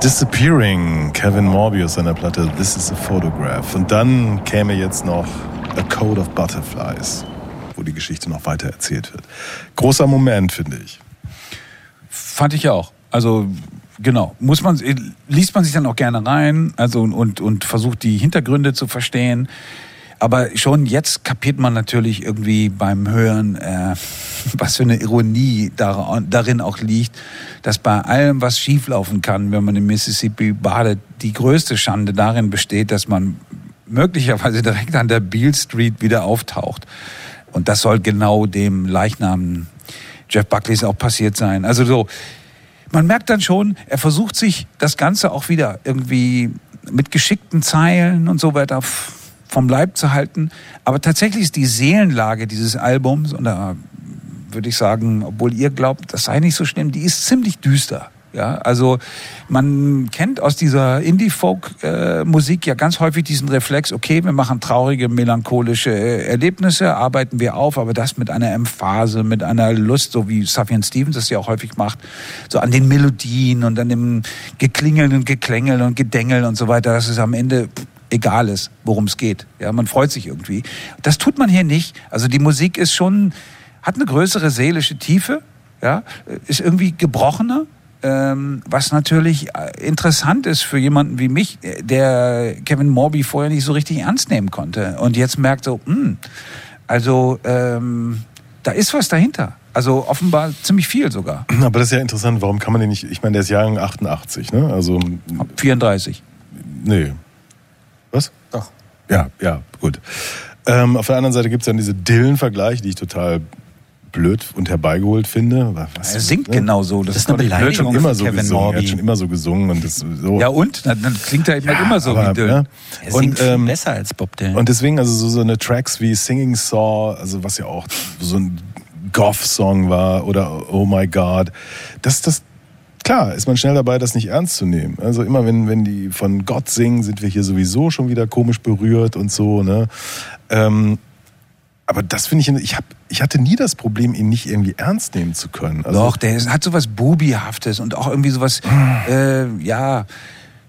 Speaker 1: Disappearing, Kevin Morbius seiner Platte This is a Photograph. Und dann käme jetzt noch A Code of Butterflies, wo die Geschichte noch weiter erzählt wird. Großer Moment, finde ich.
Speaker 3: Fand ich auch. Also genau, muss man liest man sich dann auch gerne rein, also und und versucht die Hintergründe zu verstehen. Aber schon jetzt kapiert man natürlich irgendwie beim Hören, äh, was für eine Ironie dar darin auch liegt, dass bei allem, was schieflaufen kann, wenn man im Mississippi badet, die größte Schande darin besteht, dass man möglicherweise direkt an der Beale Street wieder auftaucht. Und das soll genau dem Leichnam Jeff Buckleys auch passiert sein. Also so, man merkt dann schon, er versucht sich das Ganze auch wieder irgendwie mit geschickten Zeilen und so weiter vom Leib zu halten. Aber tatsächlich ist die Seelenlage dieses Albums, und da würde ich sagen, obwohl ihr glaubt, das sei nicht so schlimm, die ist ziemlich düster. Ja, also man kennt aus dieser Indie-Folk-Musik ja ganz häufig diesen Reflex, okay, wir machen traurige, melancholische Erlebnisse, arbeiten wir auf, aber das mit einer Emphase, mit einer Lust, so wie Sufjan Stevens das ja auch häufig macht, so an den Melodien und an dem Geklingel und Geklängel und Gedengel und so weiter, dass es am Ende egal ist, worum es geht. Ja, man freut sich irgendwie. Das tut man hier nicht. Also die Musik ist schon, hat eine größere seelische Tiefe, ja, ist irgendwie gebrochener, ähm, was natürlich äh, interessant ist für jemanden wie mich, äh, der Kevin Morby vorher nicht so richtig ernst nehmen konnte und jetzt merkt so, hm, also ähm, da ist was dahinter. Also offenbar ziemlich viel sogar.
Speaker 1: Aber das ist ja interessant, warum kann man den nicht, ich meine, der ist Jahrgang 88, ne? Also,
Speaker 3: 34.
Speaker 1: nee. Ja, ja, gut. Ähm, auf der anderen Seite gibt es dann diese Dylan-Vergleiche, die ich total blöd und herbeigeholt finde. Was,
Speaker 3: Er singt
Speaker 1: ne?
Speaker 3: genau so.
Speaker 4: Das ist
Speaker 3: doch
Speaker 4: eine
Speaker 3: nicht
Speaker 1: Er hat.
Speaker 4: Beleidigung.
Speaker 1: schon immer so
Speaker 4: Kevin
Speaker 1: gesungen. Er hat
Speaker 4: Morby.
Speaker 1: schon immer so gesungen und das so.
Speaker 3: Ja und? Dann, dann klingt er eben halt immer so
Speaker 1: aber,
Speaker 3: wie Dylan.
Speaker 1: ne?
Speaker 4: Er singt
Speaker 1: Und,
Speaker 4: viel
Speaker 1: ähm,
Speaker 4: besser als Bob Dylan.
Speaker 1: Und deswegen, also so, so eine Tracks wie Singing Saw, also was ja auch so ein Goth-Song war oder Oh My God, das, das, klar, ist man schnell dabei, das nicht ernst zu nehmen. Also immer wenn, wenn die von Gott singen, sind wir hier sowieso schon wieder komisch berührt und so, ne. Ähm, aber das finde ich, ich, hab, ich hatte nie das Problem, ihn nicht irgendwie ernst nehmen zu können. Also,
Speaker 3: Doch, der hat sowas Bubihaftes und auch irgendwie sowas, äh, ja,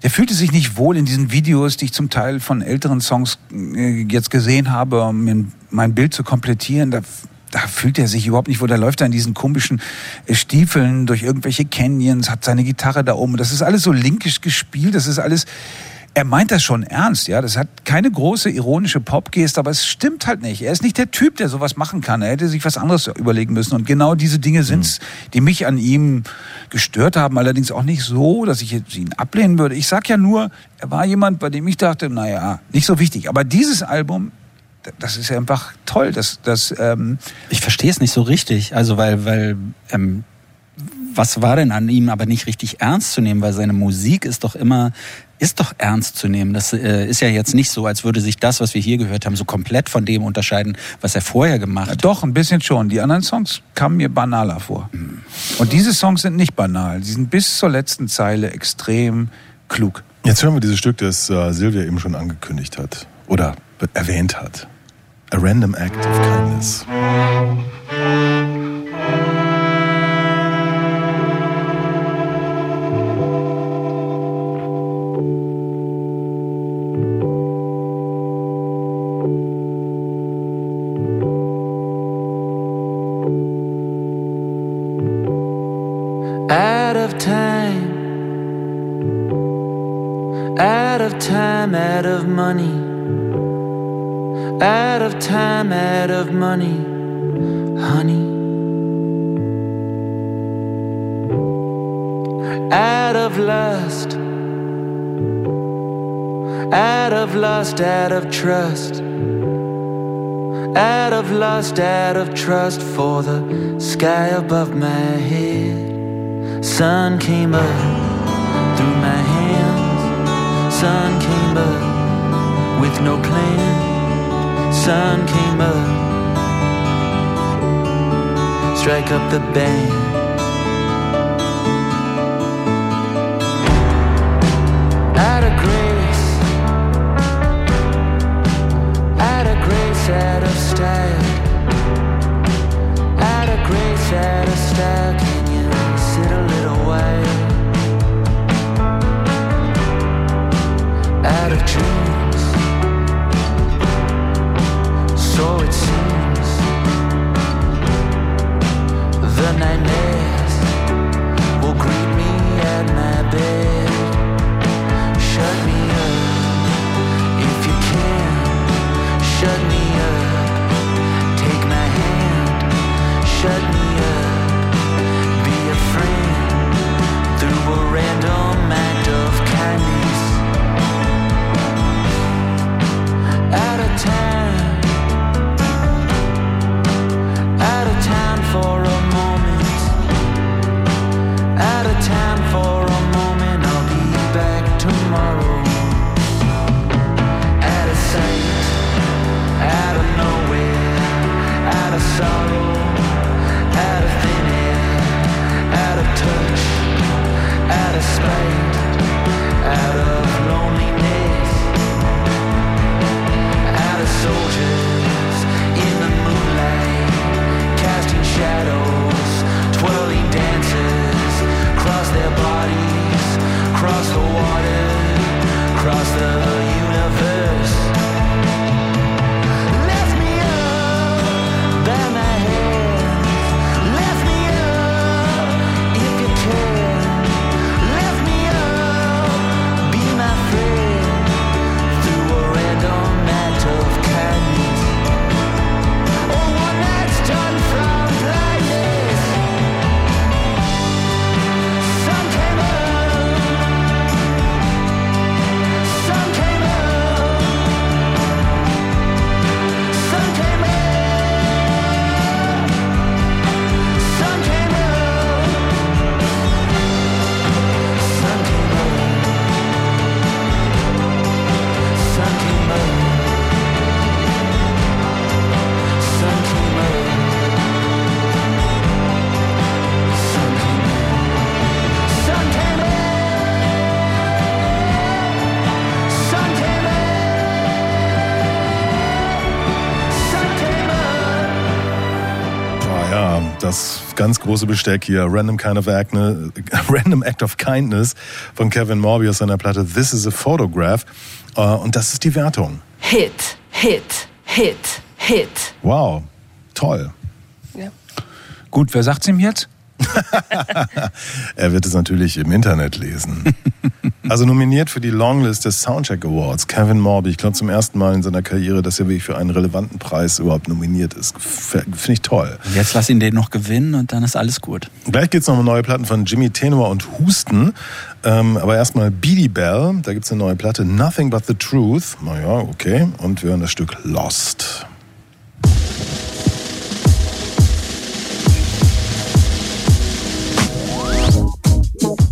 Speaker 3: der fühlte sich nicht wohl in diesen Videos, die ich zum Teil von älteren Songs äh, jetzt gesehen habe, um mein Bild zu komplettieren. Da, da fühlt er sich überhaupt nicht wohl. Da läuft er in diesen komischen äh, Stiefeln durch irgendwelche Canyons, hat seine Gitarre da oben. Das ist alles so linkisch gespielt. Das ist alles. Er meint das schon ernst, ja. Das hat keine große ironische Popgeste, aber es stimmt halt nicht. Er ist nicht der Typ, der sowas machen kann. Er hätte sich was anderes überlegen müssen. Und genau diese Dinge sind's, die mich an ihm gestört haben. Allerdings auch nicht so, dass ich ihn ablehnen würde. Ich sag ja nur, er war jemand, bei dem ich dachte, naja, nicht so wichtig. Aber dieses Album, das ist ja einfach toll. Das, das, ähm,
Speaker 4: Ich verstehe es nicht so richtig. Also weil, weil ähm, was war denn an ihm aber nicht richtig ernst zu nehmen? Weil seine Musik ist doch immer, ist doch ernst zu nehmen. Das äh, ist ja jetzt nicht so, als würde sich das, was wir hier gehört haben, so komplett von dem unterscheiden, was er vorher gemacht hat.
Speaker 3: Doch, ein bisschen schon. Die anderen Songs kamen mir banaler vor. Und diese Songs sind nicht banal. Sie sind bis zur letzten Zeile extrem klug.
Speaker 1: Jetzt hören wir dieses Stück, das äh, Silvia eben schon angekündigt hat oder erwähnt hat. A Random Act of Kindness.
Speaker 7: out of time, out of time, out of money, out of time, out of money, honey, out of lust, out of lust, out of trust. Out of lust, out of trust for the sky above my head. Sun came up through my hands. Sun came up with no plan. Sun came up. Strike up the band.
Speaker 1: Ganz große Besteck hier, Random, kind of Act, ne, Random Act of Kindness von Kevin Morby aus seiner Platte This is a Photograph. Äh, Und das ist die Wertung.
Speaker 6: Hit, Hit, Hit, Hit.
Speaker 1: Wow, toll.
Speaker 2: Ja.
Speaker 3: Gut, wer sagt's ihm jetzt?
Speaker 1: Er wird es natürlich im Internet lesen. Also nominiert für die Longlist des Soundcheck Awards, Kevin Morby. Ich glaube zum ersten Mal in seiner Karriere, dass er wirklich für einen relevanten Preis überhaupt nominiert ist. Finde ich toll.
Speaker 4: Jetzt lass ihn den noch gewinnen und dann ist alles gut.
Speaker 1: Gleich geht's noch um neue Platten von Jimmy Tenor und Husten. Ähm, aber erstmal Beady Bell, da gibt's eine neue Platte, Nothing But the Truth. Naja, okay. Und wir hören das Stück Lost.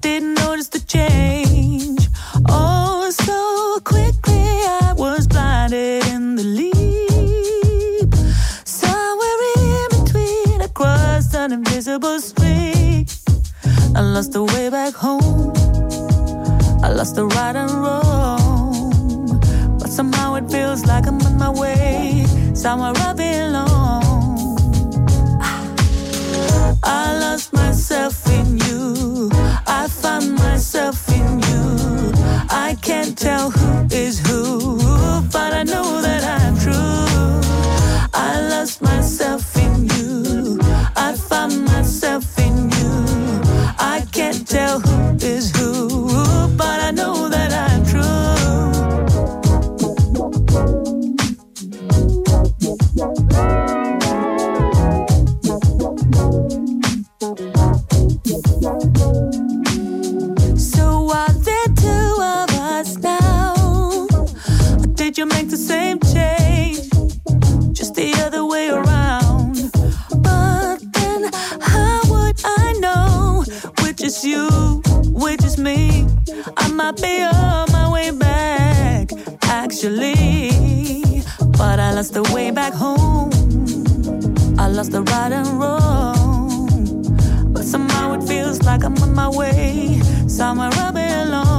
Speaker 8: Didn't notice the change. Oh, so quickly I was blinded in the leap. Somewhere in between, I crossed an invisible street. I lost the way back home. I lost the right and wrong. But somehow it feels like I'm on my way. Somewhere I belong. I lost myself in you. I found myself in you. I can't tell who is who, but I know that I'm true. I lost myself in you. I found myself back home. I lost the right and wrong. But somehow it feels like I'm on my way, somewhere I belong.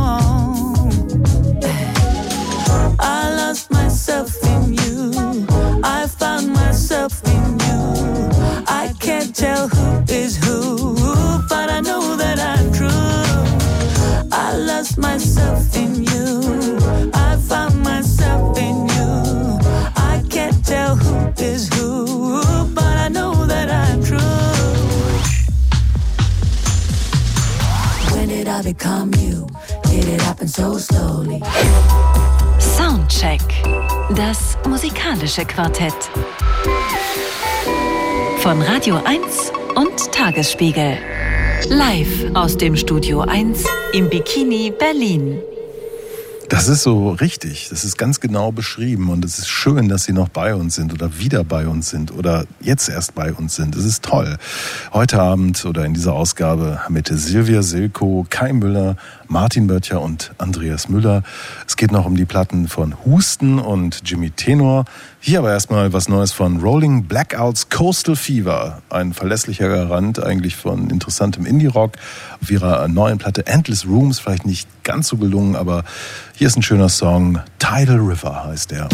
Speaker 6: Musikalische Quartett. Von Radio 1 und Tagesspiegel. Live aus dem Studio 1 im Bikini Berlin.
Speaker 1: Das ist so richtig. Das ist ganz genau beschrieben. Und es ist schön, dass Sie noch bei uns sind oder wieder bei uns sind oder jetzt erst bei uns sind. Es ist toll. Heute Abend oder in dieser Ausgabe mit Silvia Silko, Kai Müller, Martin Böttcher und Andreas Müller. Es geht noch um die Platten von Husten und Jimmy Tenor. Hier aber erstmal was Neues von Rolling Blackouts Coastal Fever. Ein verlässlicher Garant eigentlich von interessantem Indie-Rock. Auf ihrer neuen Platte Endless Rooms, vielleicht nicht ganz so gelungen, aber hier ist ein schöner Song. Tidal River heißt er.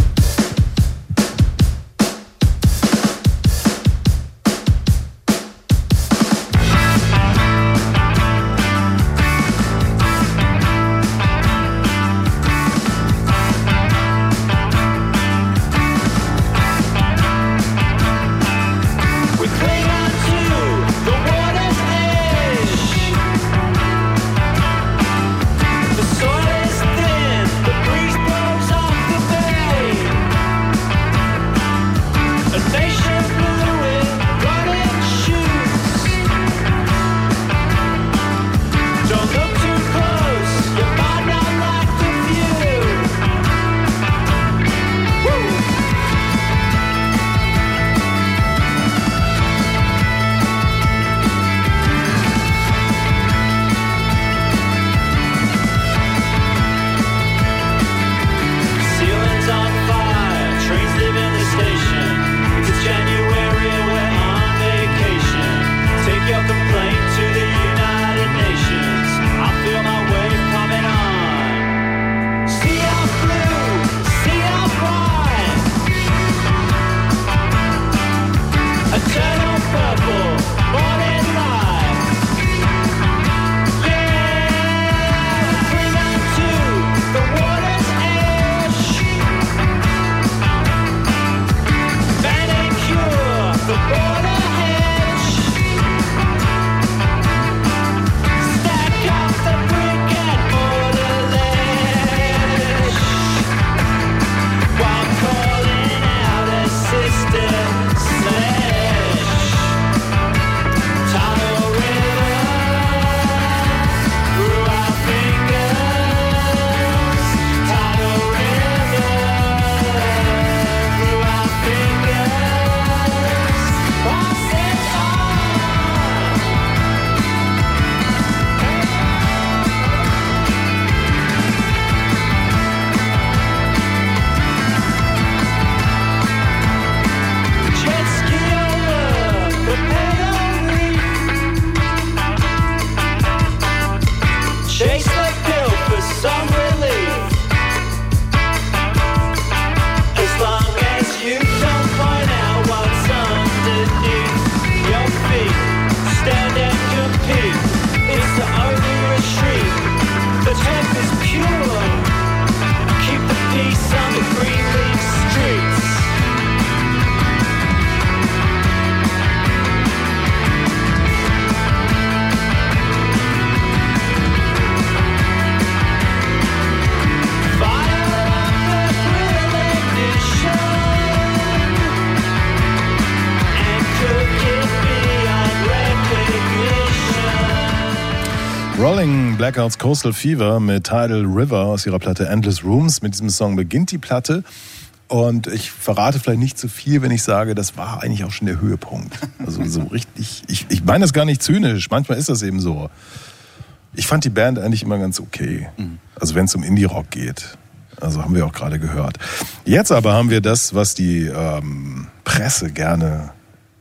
Speaker 1: Blackouts Coastal Fever mit Tidal River aus ihrer Platte Endless Rooms. Mit diesem Song beginnt die Platte. Und ich verrate vielleicht nicht zu viel, wenn ich sage, das war eigentlich auch schon der Höhepunkt. Also so richtig, ich, ich meine das gar nicht zynisch, manchmal ist das eben so. Ich fand die Band eigentlich immer ganz okay. Also wenn es um Indie-Rock geht. Also haben wir auch gerade gehört. Jetzt aber haben wir das, was die ähm, Presse gerne,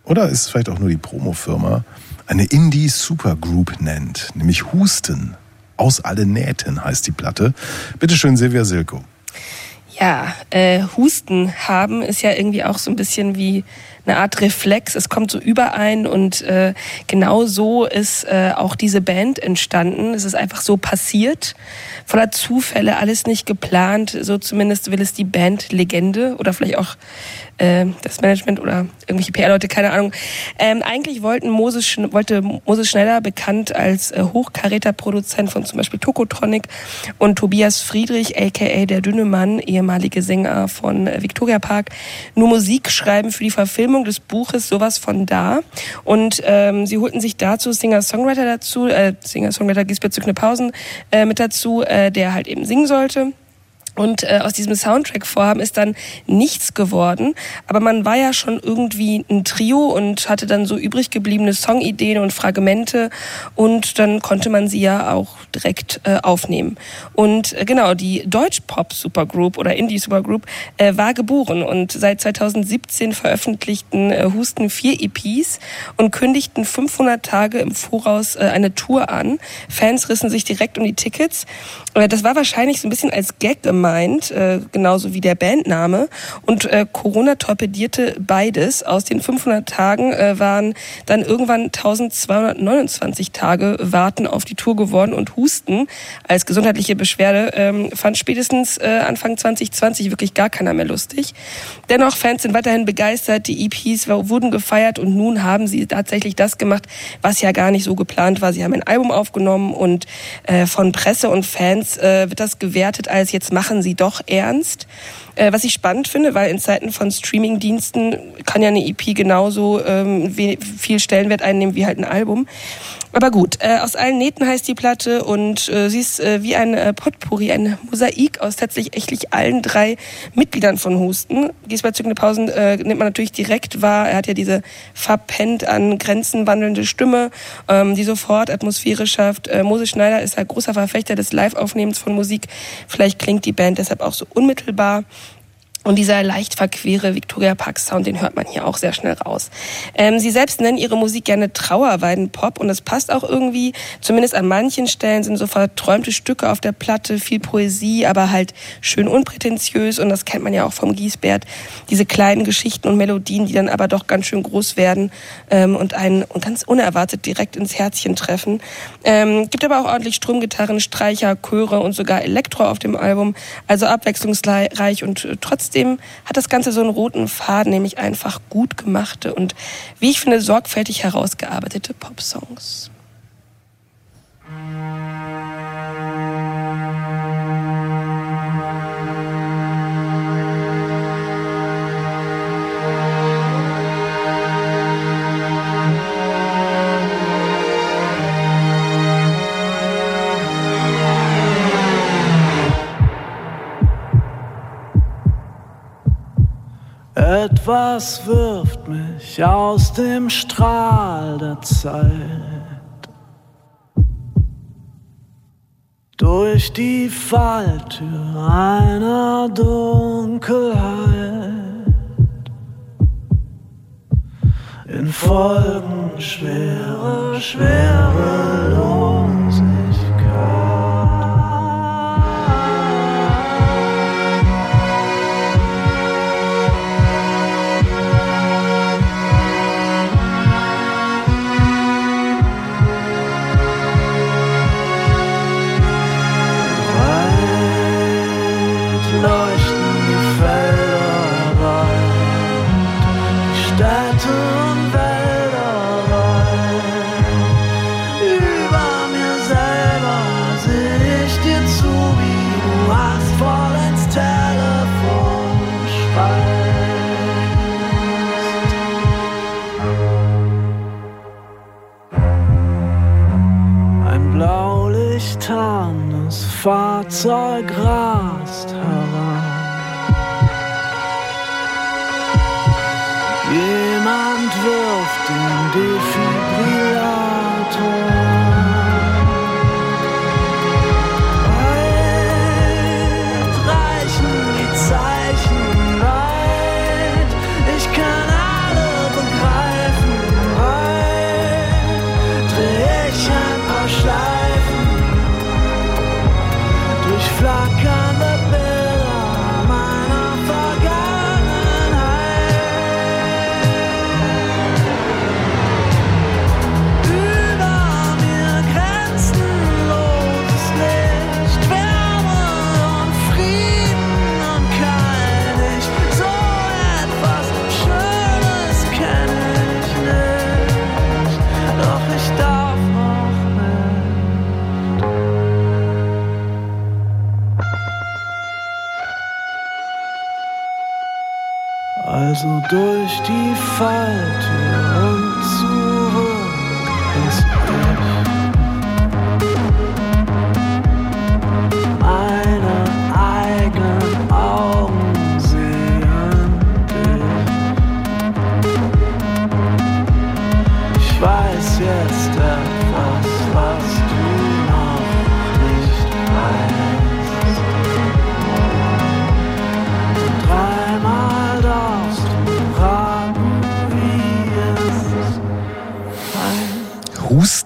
Speaker 1: oder ist es vielleicht auch nur die Promofirma, eine Indie-Supergroup nennt, nämlich Husten. Aus alle Nähten heißt die Platte. Bitte schön, Silvia Silko.
Speaker 2: Ja, äh, Husten haben ist ja irgendwie auch so ein bisschen wie eine Art Reflex. Es kommt so überein und äh, genau so ist äh, auch diese Band entstanden. Es ist einfach so passiert, voller Zufälle, alles nicht geplant. So zumindest will es die Band-Legende oder vielleicht auch äh, das Management oder irgendwelche PR-Leute, keine Ahnung. Ähm, eigentlich wollten Moses, wollte Moses Schneider, bekannt als äh, Hochkaräter-Produzent von zum Beispiel Tokotronic und Tobias Friedrich, aka der dünne Mann, ehemalige Sänger von äh, Victoria Park, nur Musik schreiben für die Verfilmung des Buches Sowas von da. Und ähm, sie holten sich dazu Singer-Songwriter dazu, äh, Singer-Songwriter Gisbert Zückne-Pausen äh, mit dazu, äh, der halt eben singen sollte. Und äh, aus diesem Soundtrack-Vorhaben ist dann nichts geworden. Aber man war ja schon irgendwie ein Trio und hatte dann so übrig gebliebene Songideen und Fragmente. Und dann konnte man sie ja auch direkt äh, aufnehmen. Und äh, genau, die Deutsch-Pop-Supergroup oder Indie-Supergroup äh, war geboren. Und seit 2017 veröffentlichten äh, Husten vier EPs und kündigten 500 Tage im Voraus äh, eine Tour an. Fans rissen sich direkt um die Tickets. Äh, das war wahrscheinlich so ein bisschen als Gag gemeint, äh, genauso wie der Bandname. Und äh, Corona torpedierte beides. Aus den 500 Tagen äh, waren dann irgendwann 1229 Tage Warten auf die Tour geworden und Husten als gesundheitliche Beschwerde ähm, fand spätestens äh, Anfang 2020 wirklich gar keiner mehr lustig. Dennoch, Fans sind weiterhin begeistert, die EPs wurden gefeiert und nun haben sie tatsächlich das gemacht, was ja gar nicht so geplant war. Sie haben ein Album aufgenommen und äh, von Presse und Fans äh, wird das gewertet als jetzt machen sie doch ernst. Äh, was ich spannend finde, weil in Zeiten von Streamingdiensten kann ja eine EP genauso ähm, viel Stellenwert einnehmen wie halt ein Album. Aber gut, äh, aus allen Nähten heißt die Platte und äh, sie ist äh, wie ein äh, Potpourri, ein Mosaik aus tatsächlich echtlich allen drei Mitgliedern von Husten. Gisbert Zücknepausen äh, nimmt man natürlich direkt wahr. Er hat ja diese verpennt an Grenzen wandelnde Stimme, ähm, die sofort Atmosphäre schafft. Äh, Moses Schneider ist ein großer Verfechter des Live-Aufnehmens von Musik. Vielleicht klingt die Band deshalb auch so unmittelbar. Und dieser leicht verquere Victoria Park Sound, den hört man hier auch sehr schnell raus. Ähm, sie selbst nennen ihre Musik gerne Trauerweiden-Pop und das passt auch irgendwie. Zumindest an manchen Stellen sind so verträumte Stücke auf der Platte, viel Poesie, aber halt schön unprätentiös und das kennt man ja auch vom Giesbert. Diese kleinen Geschichten und Melodien, die dann aber doch ganz schön groß werden ähm, und einen ganz unerwartet direkt ins Herzchen treffen. Ähm, gibt aber auch ordentlich Stromgitarren, Streicher, Chöre und sogar Elektro auf dem Album. Also abwechslungsreich und äh, trotzdem hat das Ganze so einen roten Faden, nämlich einfach gut gemachte und, wie ich finde, sorgfältig herausgearbeitete Popsongs.
Speaker 5: Etwas wirft mich aus dem Strahl der Zeit. Durch die Falltür einer Dunkelheit. In Folgen schwerer, schwerelosigkeit.
Speaker 8: Oh,
Speaker 9: Flugzeug rast heran. Jemand wirft den Defibrillator. Die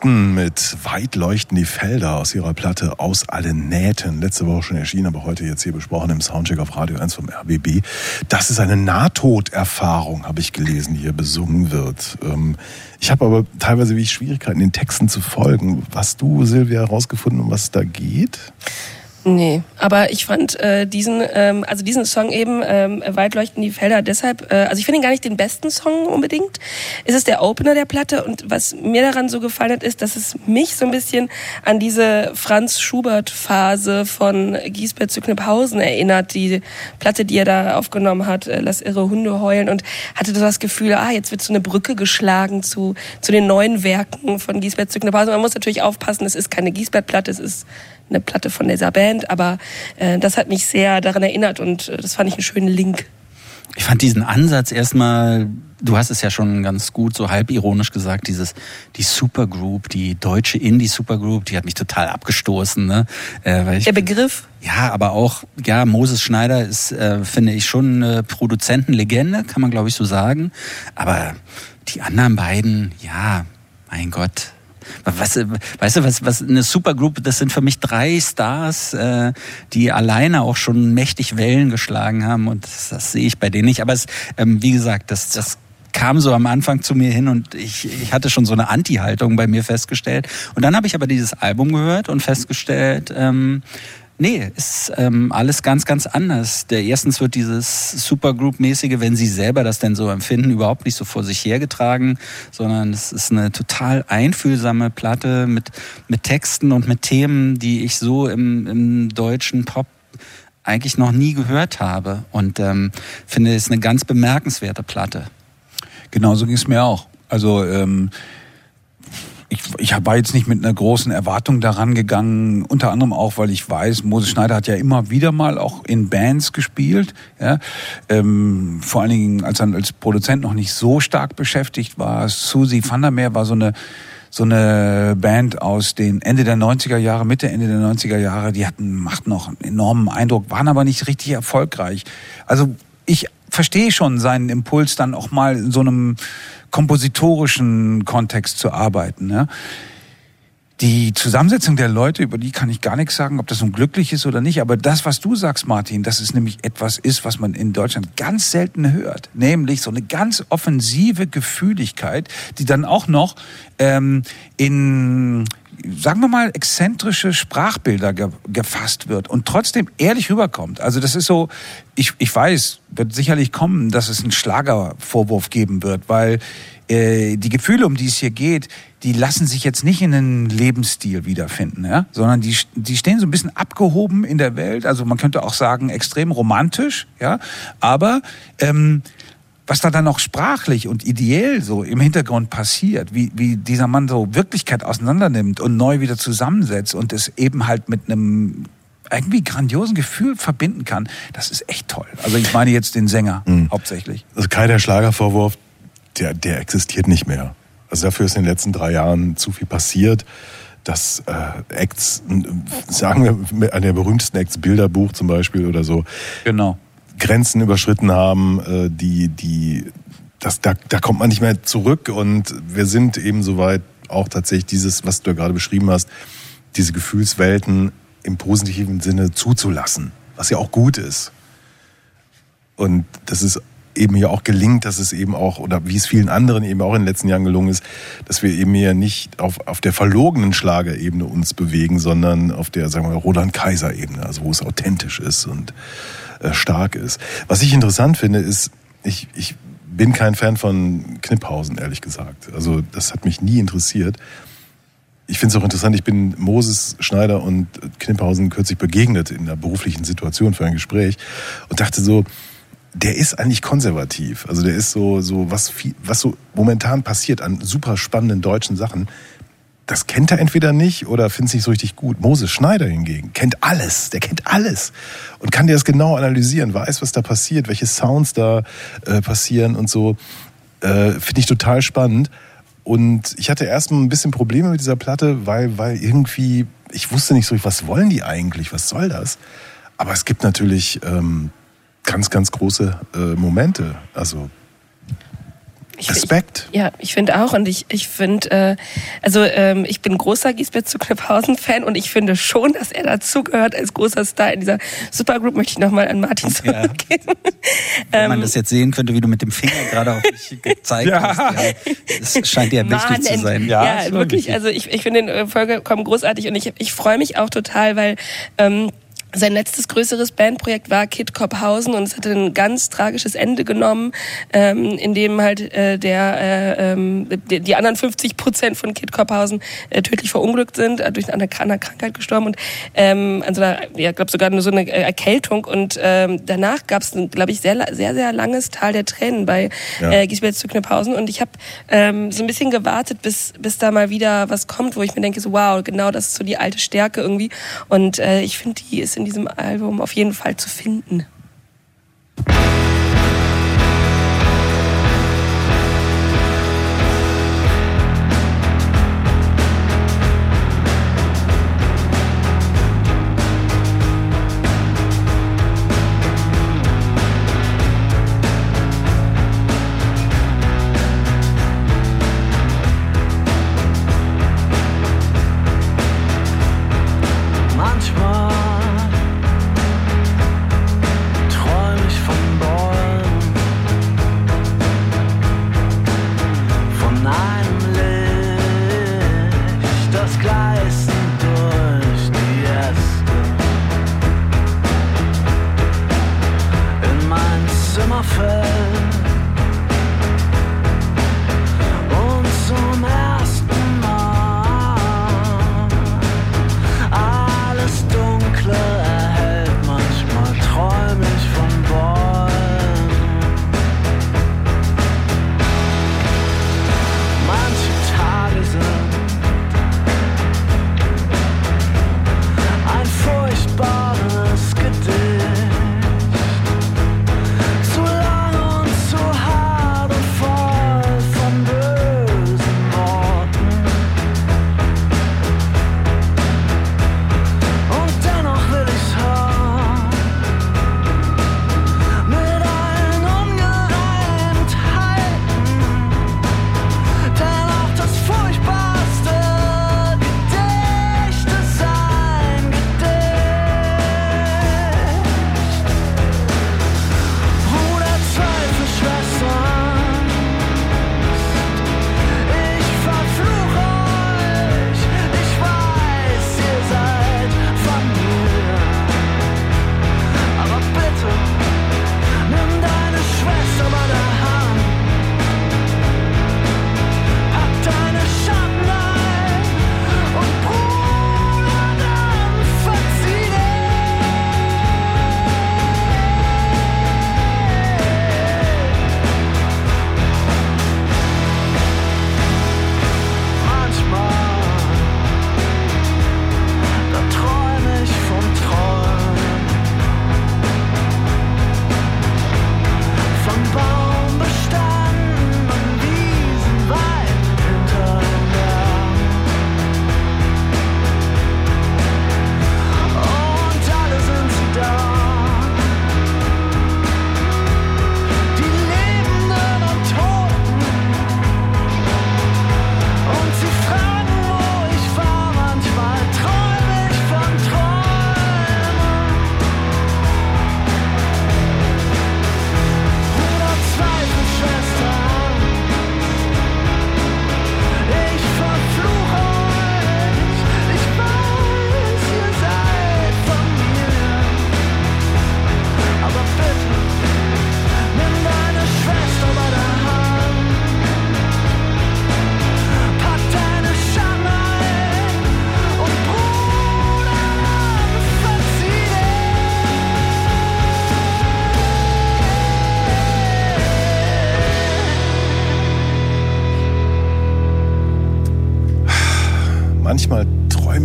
Speaker 1: Husten mit weit leuchten die Felder aus ihrer Platte aus allen Nähten. Letzte Woche schon erschienen, aber heute jetzt hier besprochen im Soundcheck auf Radio 1 vom RBB. Das ist eine Nahtoderfahrung, habe ich gelesen, die hier besungen wird. Ähm, Ich habe aber teilweise wie Schwierigkeiten, den Texten zu folgen. Hast du, Silvia, herausgefunden, um was es da geht?
Speaker 2: Nee, aber ich fand äh, diesen, ähm, also diesen Song eben, ähm, Weit leuchten die Felder, deshalb, äh, also ich finde ihn gar nicht den besten Song unbedingt. Es ist der Opener der Platte und was mir daran so gefallen hat, ist, dass es mich so ein bisschen an diese Franz Schubert-Phase von Giesbert zu Kniphausen erinnert, die Platte, die er da aufgenommen hat, äh, Lass irre Hunde heulen und hatte das Gefühl, ah, jetzt wird so eine Brücke geschlagen zu, zu den neuen Werken von Giesbert zu Kniphausen. Man muss natürlich aufpassen, es ist keine Giesbert-Platte, es ist eine Platte von dieser Band, aber äh, das hat mich sehr daran erinnert und äh, das fand ich einen schönen Link.
Speaker 4: Ich fand diesen Ansatz erstmal, du hast es ja schon ganz gut so halb ironisch gesagt, dieses die Supergroup, die deutsche Indie Supergroup, die hat mich total abgestoßen, ne? Äh, weil ich,
Speaker 2: Der Begriff,
Speaker 4: ja, aber auch ja, Moses Schneider ist äh, finde ich schon eine Produzentenlegende, kann man glaube ich so sagen, aber die anderen beiden, ja, mein Gott, was, weißt du, was, was eine Supergroup, das sind für mich drei Stars, äh, die alleine auch schon mächtig Wellen geschlagen haben und das, das sehe ich bei denen nicht. Aber es, ähm, wie gesagt, das, das kam so am Anfang zu mir hin und ich, ich hatte schon so eine Anti-Haltung bei mir festgestellt. Und dann habe ich aber dieses Album gehört und festgestellt, ähm, Nee, ist ähm, alles ganz, ganz anders. Der erstens wird dieses Supergroup-mäßige, wenn Sie selber das denn so empfinden, überhaupt nicht so vor sich hergetragen, sondern es ist eine total einfühlsame Platte mit, mit Texten und mit Themen, die ich so im, im deutschen Pop eigentlich noch nie gehört habe. Und ähm, finde, es eine ganz bemerkenswerte Platte.
Speaker 3: Genauso ging es mir auch. Also ähm, ich, ich war jetzt nicht mit einer großen Erwartung daran gegangen, unter anderem auch, weil ich weiß, Moses Schneider hat ja immer wieder mal auch in Bands gespielt. Ja? Ähm, vor allen Dingen, als er als Produzent noch nicht so stark beschäftigt war. Susie van der Meer war so eine so eine Band aus den Ende der 90er Jahre, Mitte, Ende der 90er Jahre, die hatten, machten noch einen enormen Eindruck, waren aber nicht richtig erfolgreich. Also ich verstehe schon seinen Impuls, dann auch mal in so einem kompositorischen Kontext zu arbeiten. Ja. Die Zusammensetzung der Leute, über die kann ich gar nichts sagen, ob das nun glücklich ist oder nicht. Aber das, was du sagst, Martin, dass es nämlich etwas ist, was man in Deutschland ganz selten hört. Nämlich so eine ganz offensive Gefühligkeit, die dann auch noch ähm, in sagen wir mal, exzentrische Sprachbilder ge gefasst wird und trotzdem ehrlich rüberkommt. Also das ist so, ich, ich weiß, wird sicherlich kommen, dass es einen Schlagervorwurf geben wird, weil äh, die Gefühle, um die es hier geht, die lassen sich jetzt nicht in einen Lebensstil wiederfinden, ja? sondern die, die stehen so ein bisschen abgehoben in der Welt. Also man könnte auch sagen, extrem romantisch, ja, aber ähm, was da dann auch sprachlich und ideell so im Hintergrund passiert, wie, wie dieser Mann so Wirklichkeit auseinandernimmt und neu wieder zusammensetzt und es eben halt mit einem irgendwie grandiosen Gefühl verbinden kann, das ist echt toll. Also ich meine jetzt den Sänger hauptsächlich.
Speaker 1: Also Kai, der Schlagervorwurf, der, der existiert nicht mehr. Also dafür ist in den letzten drei Jahren zu viel passiert, dass äh, Acts, sagen wir, einer der berühmtesten Acts, Bilderbuch zum Beispiel oder so,
Speaker 3: Genau.
Speaker 1: Grenzen überschritten haben, äh, die, die, das, da, da kommt man nicht mehr zurück und wir sind eben soweit auch tatsächlich dieses, was du ja gerade beschrieben hast, diese Gefühlswelten im positiven Sinne zuzulassen, was ja auch gut ist. Und das ist eben hier auch gelingt, dass es eben auch, oder wie es vielen anderen eben auch in den letzten Jahren gelungen ist, dass wir eben hier nicht auf, auf der verlogenen Schlagerebene uns bewegen, sondern auf der, sagen wir mal, Roland-Kaiser-Ebene, also wo es authentisch ist und stark ist. Was ich interessant finde, ist, ich, ich bin kein Fan von Kniphausen, ehrlich gesagt. Also das hat mich nie interessiert. Ich finde es auch interessant, ich bin Moses Schneider und Kniphausen kürzlich begegnet in einer beruflichen Situation für ein Gespräch und dachte so, der ist eigentlich konservativ. Also der ist so, so was, was so momentan passiert an super spannenden deutschen Sachen, das kennt er entweder nicht oder findet es nicht so richtig gut. Moses Schneider hingegen kennt alles, der kennt alles und kann dir das genau analysieren, weiß, was da passiert, welche Sounds da äh, passieren und so. Äh, Finde ich total spannend. Und ich hatte erstmal ein bisschen Probleme mit dieser Platte, weil, weil irgendwie, ich wusste nicht so, was wollen die eigentlich, was soll das? Aber es gibt natürlich ähm, ganz, ganz große äh, Momente. Also
Speaker 2: Ich-
Speaker 1: Respekt.
Speaker 2: Ich, ja, ich finde auch und ich, ich finde, äh, also ähm, ich bin großer Giesbert zu Kniphausen-Fan und ich finde schon, dass er dazugehört als großer Star in dieser Supergroup, möchte ich nochmal an Martin
Speaker 4: Ja.
Speaker 2: zurückgeben.
Speaker 4: Wenn
Speaker 2: Ähm,
Speaker 4: man das jetzt sehen könnte, wie du mit dem Finger gerade auf mich gezeigt hast. Ja, das scheint dir wichtig zu sein.
Speaker 2: Ja,
Speaker 3: schon
Speaker 2: wirklich.
Speaker 3: wichtig.
Speaker 2: Also ich, ich finde den äh, vollkommen großartig und ich, ich freue mich auch total, weil ähm, sein letztes größeres Bandprojekt war Kid Kopphausen und es hatte ein ganz tragisches Ende genommen, ähm, in dem halt äh, der äh, ähm, die, anderen 50 Prozent von Kid Kopphausen äh, tödlich verunglückt sind, äh, durch eine, eine Krankheit gestorben und ähm, an so einer, ja, glaube sogar nur so eine äh, Erkältung und ähm, danach gab es, glaube ich, sehr sehr sehr langes Tal der Tränen bei
Speaker 1: Ja.
Speaker 2: äh, Gisbert zu Kniphausen und ich habe ähm, so ein bisschen gewartet, bis bis da mal wieder was kommt, wo ich mir denke so wow, genau das ist so die alte Stärke irgendwie und äh, ich finde, die ist in diesem Album auf jeden Fall zu finden.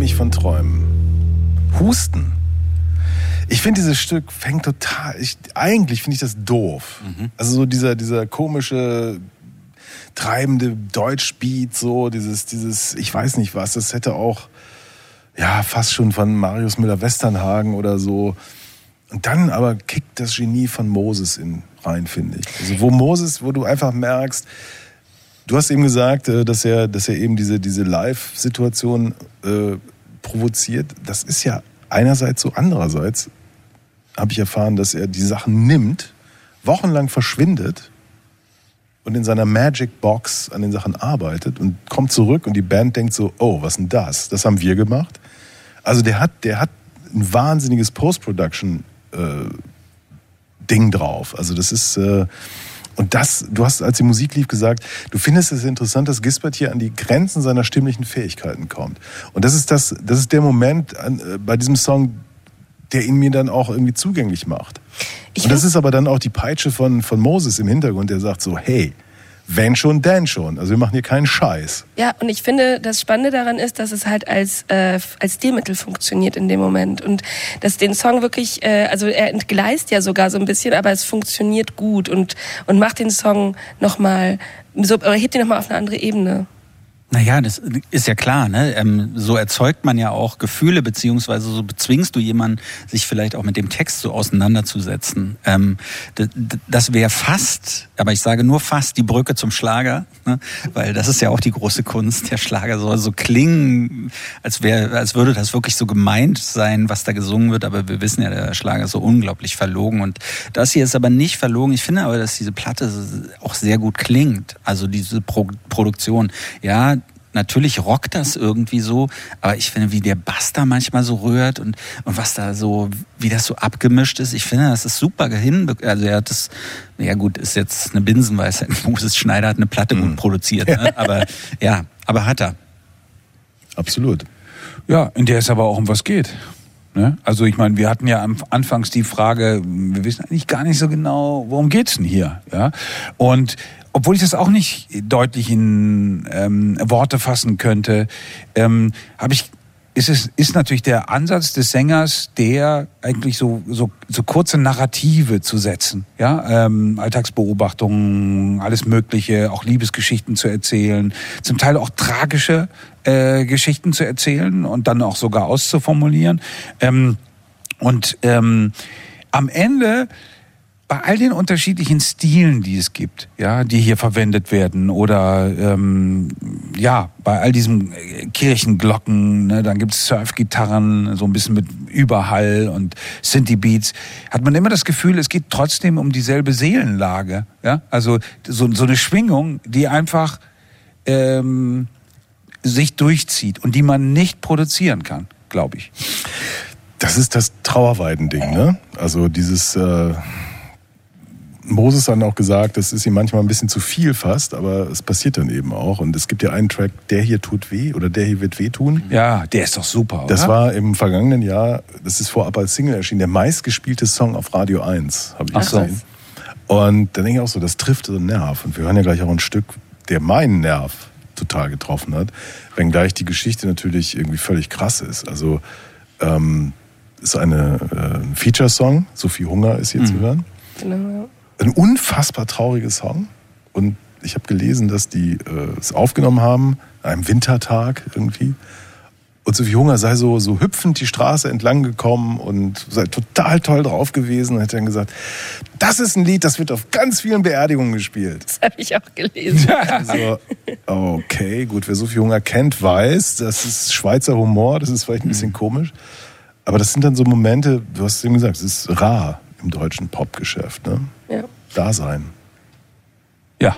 Speaker 1: Ich von Träumen. Husten. Ich finde, dieses Stück fängt total. Ich, eigentlich finde ich das doof. Also so dieser, dieser komische, treibende Deutschbeat, so, dieses, dieses, ich weiß nicht was, das hätte auch, ja, fast schon von Marius Müller-Westernhagen oder so. Und dann aber kickt das Genie von Moses in rein, finde ich. Also wo Moses, wo du einfach merkst, du hast eben gesagt, äh, dass er, dass er eben diese, diese Live-Situation äh, provoziert. Das ist ja einerseits so, andererseits habe ich erfahren, dass er die Sachen nimmt, wochenlang verschwindet und in seiner Magic Box an den Sachen arbeitet und kommt zurück und die Band denkt so, oh, was denn das? Das haben wir gemacht. Also der hat, der hat ein wahnsinniges Post-Production äh, Ding drauf. Also das ist äh, und das, du hast, als die Musik lief, gesagt, du findest es interessant, dass Gisbert hier an die Grenzen seiner stimmlichen Fähigkeiten kommt. Und das ist das, das ist der Moment an, äh, bei diesem Song, der ihn mir dann auch irgendwie zugänglich macht.
Speaker 2: Ich
Speaker 1: und das ist aber dann auch die Peitsche von, von Moses im Hintergrund, der sagt so, hey, wenn schon, denn schon. Also wir machen hier keinen Scheiß.
Speaker 2: Ja, und ich finde, das Spannende daran ist, dass es halt als, äh, als Stilmittel funktioniert in dem Moment. Und dass den Song wirklich, äh, also er entgleist ja sogar so ein bisschen, aber es funktioniert gut und, und macht den Song nochmal, so, hebt ihn nochmal auf eine andere Ebene.
Speaker 4: Naja, das ist ja klar. Ne? Ähm, so erzeugt man ja auch Gefühle, beziehungsweise so bezwingst du jemanden, sich vielleicht auch mit dem Text so auseinanderzusetzen. Ähm, das wäre fast, aber ich sage nur fast, die Brücke zum Schlager, ne? weil das ist ja auch die große Kunst. Der Schlager soll so klingen, als, wär, als würde das wirklich so gemeint sein, was da gesungen wird. Aber wir wissen ja, der Schlager ist so unglaublich verlogen. Und das hier ist aber nicht verlogen. Ich finde aber, dass diese Platte auch sehr gut klingt. Also diese Pro Produktion. Ja, natürlich rockt das irgendwie so, aber ich finde, wie der Bass da manchmal so rührt und, und was da so, wie das so abgemischt ist, ich finde, das ist super hin. Also er hat das, ja gut, ist jetzt eine Binsenweisheit. Moses Schneider hat eine Platte gut produziert, ne? aber ja, aber hat er.
Speaker 1: Absolut.
Speaker 3: Ja, in der es aber auch um was geht. Ne? Also ich meine, wir hatten ja am anfangs die Frage, wir wissen eigentlich gar nicht so genau, worum geht's denn hier? Ja? Und obwohl ich das auch nicht deutlich in ähm, Worte fassen könnte, ähm, habe ich ist es ist natürlich der Ansatz des Sängers, der eigentlich so so so kurze Narrative zu setzen, ja, ähm, Alltagsbeobachtungen, alles Mögliche, auch Liebesgeschichten zu erzählen, zum Teil auch tragische äh, Geschichten zu erzählen und dann auch sogar auszuformulieren. Ähm, und ähm, am Ende bei all den unterschiedlichen Stilen, die es gibt, ja, die hier verwendet werden, oder ähm, ja, bei all diesen äh, Kirchenglocken, ne, dann gibt's Surfgitarren, so ein bisschen mit Überhall und Synthie-Beats, hat man immer das Gefühl, es geht trotzdem um dieselbe Seelenlage. Ja? Also so, so eine Schwingung, die einfach ähm, sich durchzieht und die man nicht produzieren kann, glaube ich.
Speaker 1: Das ist das Trauerweiden-Ding, ne? Also dieses. Äh Moses hat auch gesagt, das ist ihm manchmal ein bisschen zu viel fast, aber es passiert dann eben auch. Und es gibt ja einen Track, der hier tut weh oder der hier wird wehtun.
Speaker 3: Ja, der ist doch super, oder?
Speaker 1: Das war im vergangenen Jahr, das ist vorab als Single erschienen, der meistgespielte Song auf Radio 1, habe ich
Speaker 3: Ach so.
Speaker 1: gesehen. Und dann denke ich auch so, das trifft so einen Nerv. Und wir hören ja gleich auch ein Stück, der meinen Nerv total getroffen hat. Wenngleich die Geschichte natürlich irgendwie völlig krass ist. Also ähm, ist eine, äh, ein Feature-Song, Sophie Hunger ist hier zu hören.
Speaker 2: Genau. ja.
Speaker 1: Ein unfassbar trauriger Song. Und ich habe gelesen, dass die äh, es aufgenommen haben, an einem Wintertag irgendwie. Und Sophie Hunger sei so, so hüpfend die Straße entlang gekommen und sei total toll drauf gewesen und hätte dann gesagt, das ist ein Lied, das wird auf ganz vielen Beerdigungen gespielt.
Speaker 2: Das habe ich auch gelesen.
Speaker 1: Also, okay, gut, wer Sophie Hunger kennt, weiß, das ist Schweizer Humor, das ist vielleicht ein bisschen komisch. Aber das sind dann so Momente, du hast es eben gesagt, es ist rar im deutschen Popgeschäft. Ne?
Speaker 2: Ja.
Speaker 1: Dasein.
Speaker 3: Ja.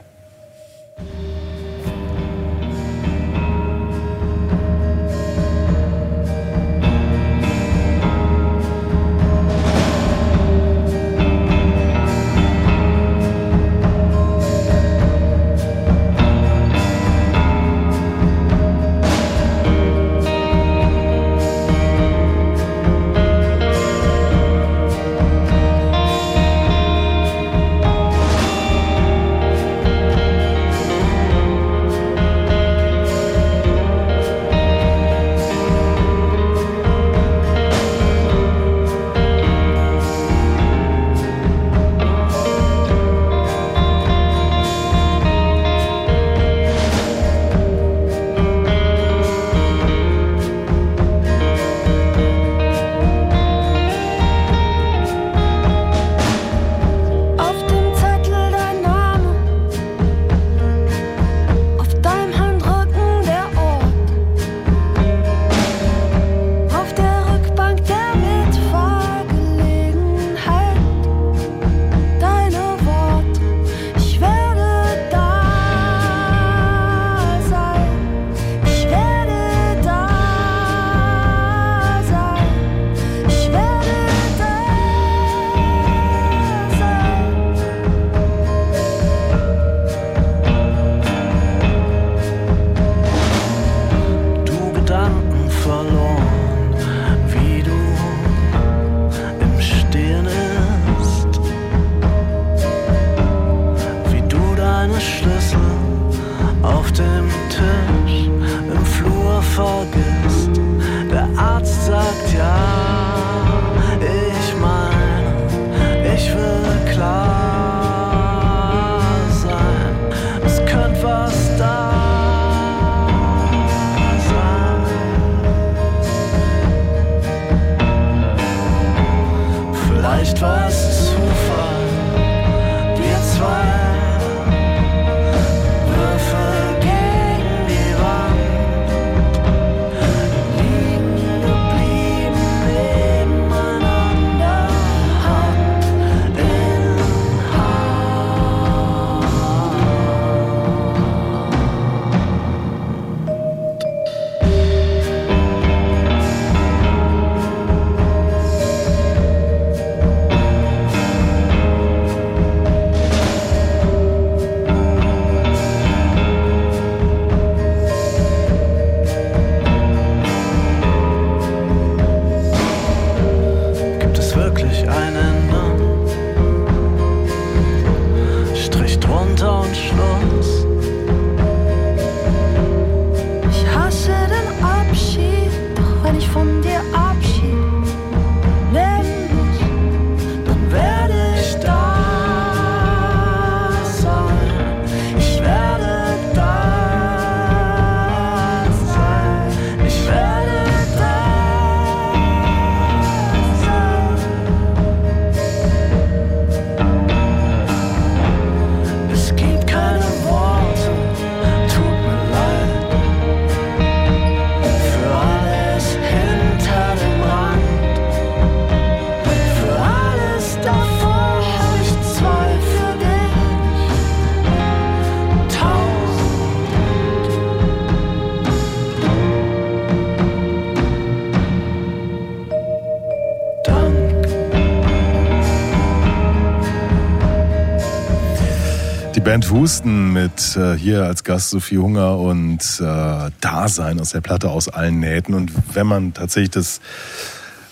Speaker 1: Band Husten mit äh, hier als Gast Sophie Hunger und äh, Dasein aus der Platte aus allen Nähten. Und wenn man tatsächlich das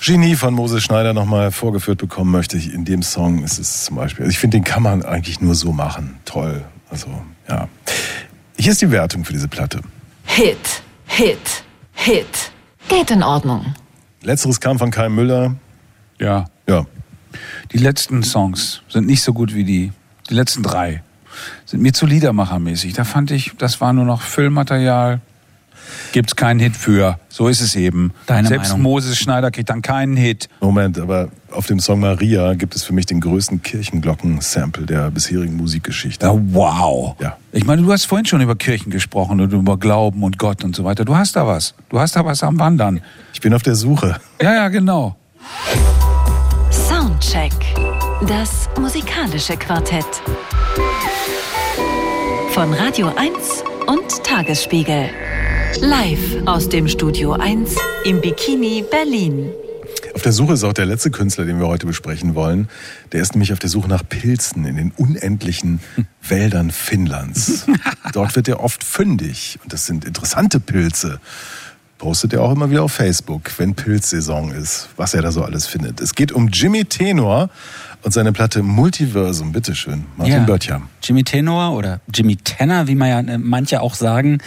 Speaker 1: Genie von Moses Schneider nochmal vorgeführt bekommen möchte, in dem Song ist es zum Beispiel, also ich finde, den kann man eigentlich nur so machen. Toll. Also, ja. Hier ist die Wertung für diese Platte.
Speaker 6: Hit, Hit, Hit. Geht in Ordnung.
Speaker 1: Letzteres kam von Kai Müller.
Speaker 3: Ja.
Speaker 1: Ja.
Speaker 3: Die letzten Songs sind nicht so gut wie die. Die letzten drei sind mir zu liedermachermäßig. Da fand ich, das war nur noch Füllmaterial. Gibt's keinen Hit für. So ist es eben.
Speaker 4: Deine
Speaker 3: Selbst
Speaker 4: Meinung?
Speaker 3: Moses Schneider kriegt dann keinen Hit.
Speaker 1: Moment, aber auf dem Song Maria gibt es für mich den größten Kirchenglocken-Sample der bisherigen Musikgeschichte.
Speaker 3: Ja, wow.
Speaker 1: Ja.
Speaker 3: Ich meine, du hast vorhin schon über Kirchen gesprochen und über Glauben und Gott und so weiter. Du hast da was. Du hast da was am Wandern.
Speaker 1: Ich bin auf der Suche.
Speaker 3: Ja, ja, genau.
Speaker 6: Soundcheck. Das musikalische Quartett. Von Radio 1 und Tagesspiegel. Live aus dem Studio 1 im Bikini Berlin.
Speaker 1: Auf der Suche ist auch der letzte Künstler, den wir heute besprechen wollen. Der ist nämlich auf der Suche nach Pilzen in den unendlichen Wäldern Finnlands. Dort wird er oft fündig und das sind interessante Pilze. Postet er auch immer wieder auf Facebook, wenn Pilzsaison ist, was er da so alles findet. Es geht um Jimmy Tenor und seine Platte Multiversum. Bitteschön, Martin
Speaker 4: Ja.
Speaker 1: Böttcher.
Speaker 4: Jimmy Tenor oder Jimmy Tenor, wie man ja äh, manche auch sagen.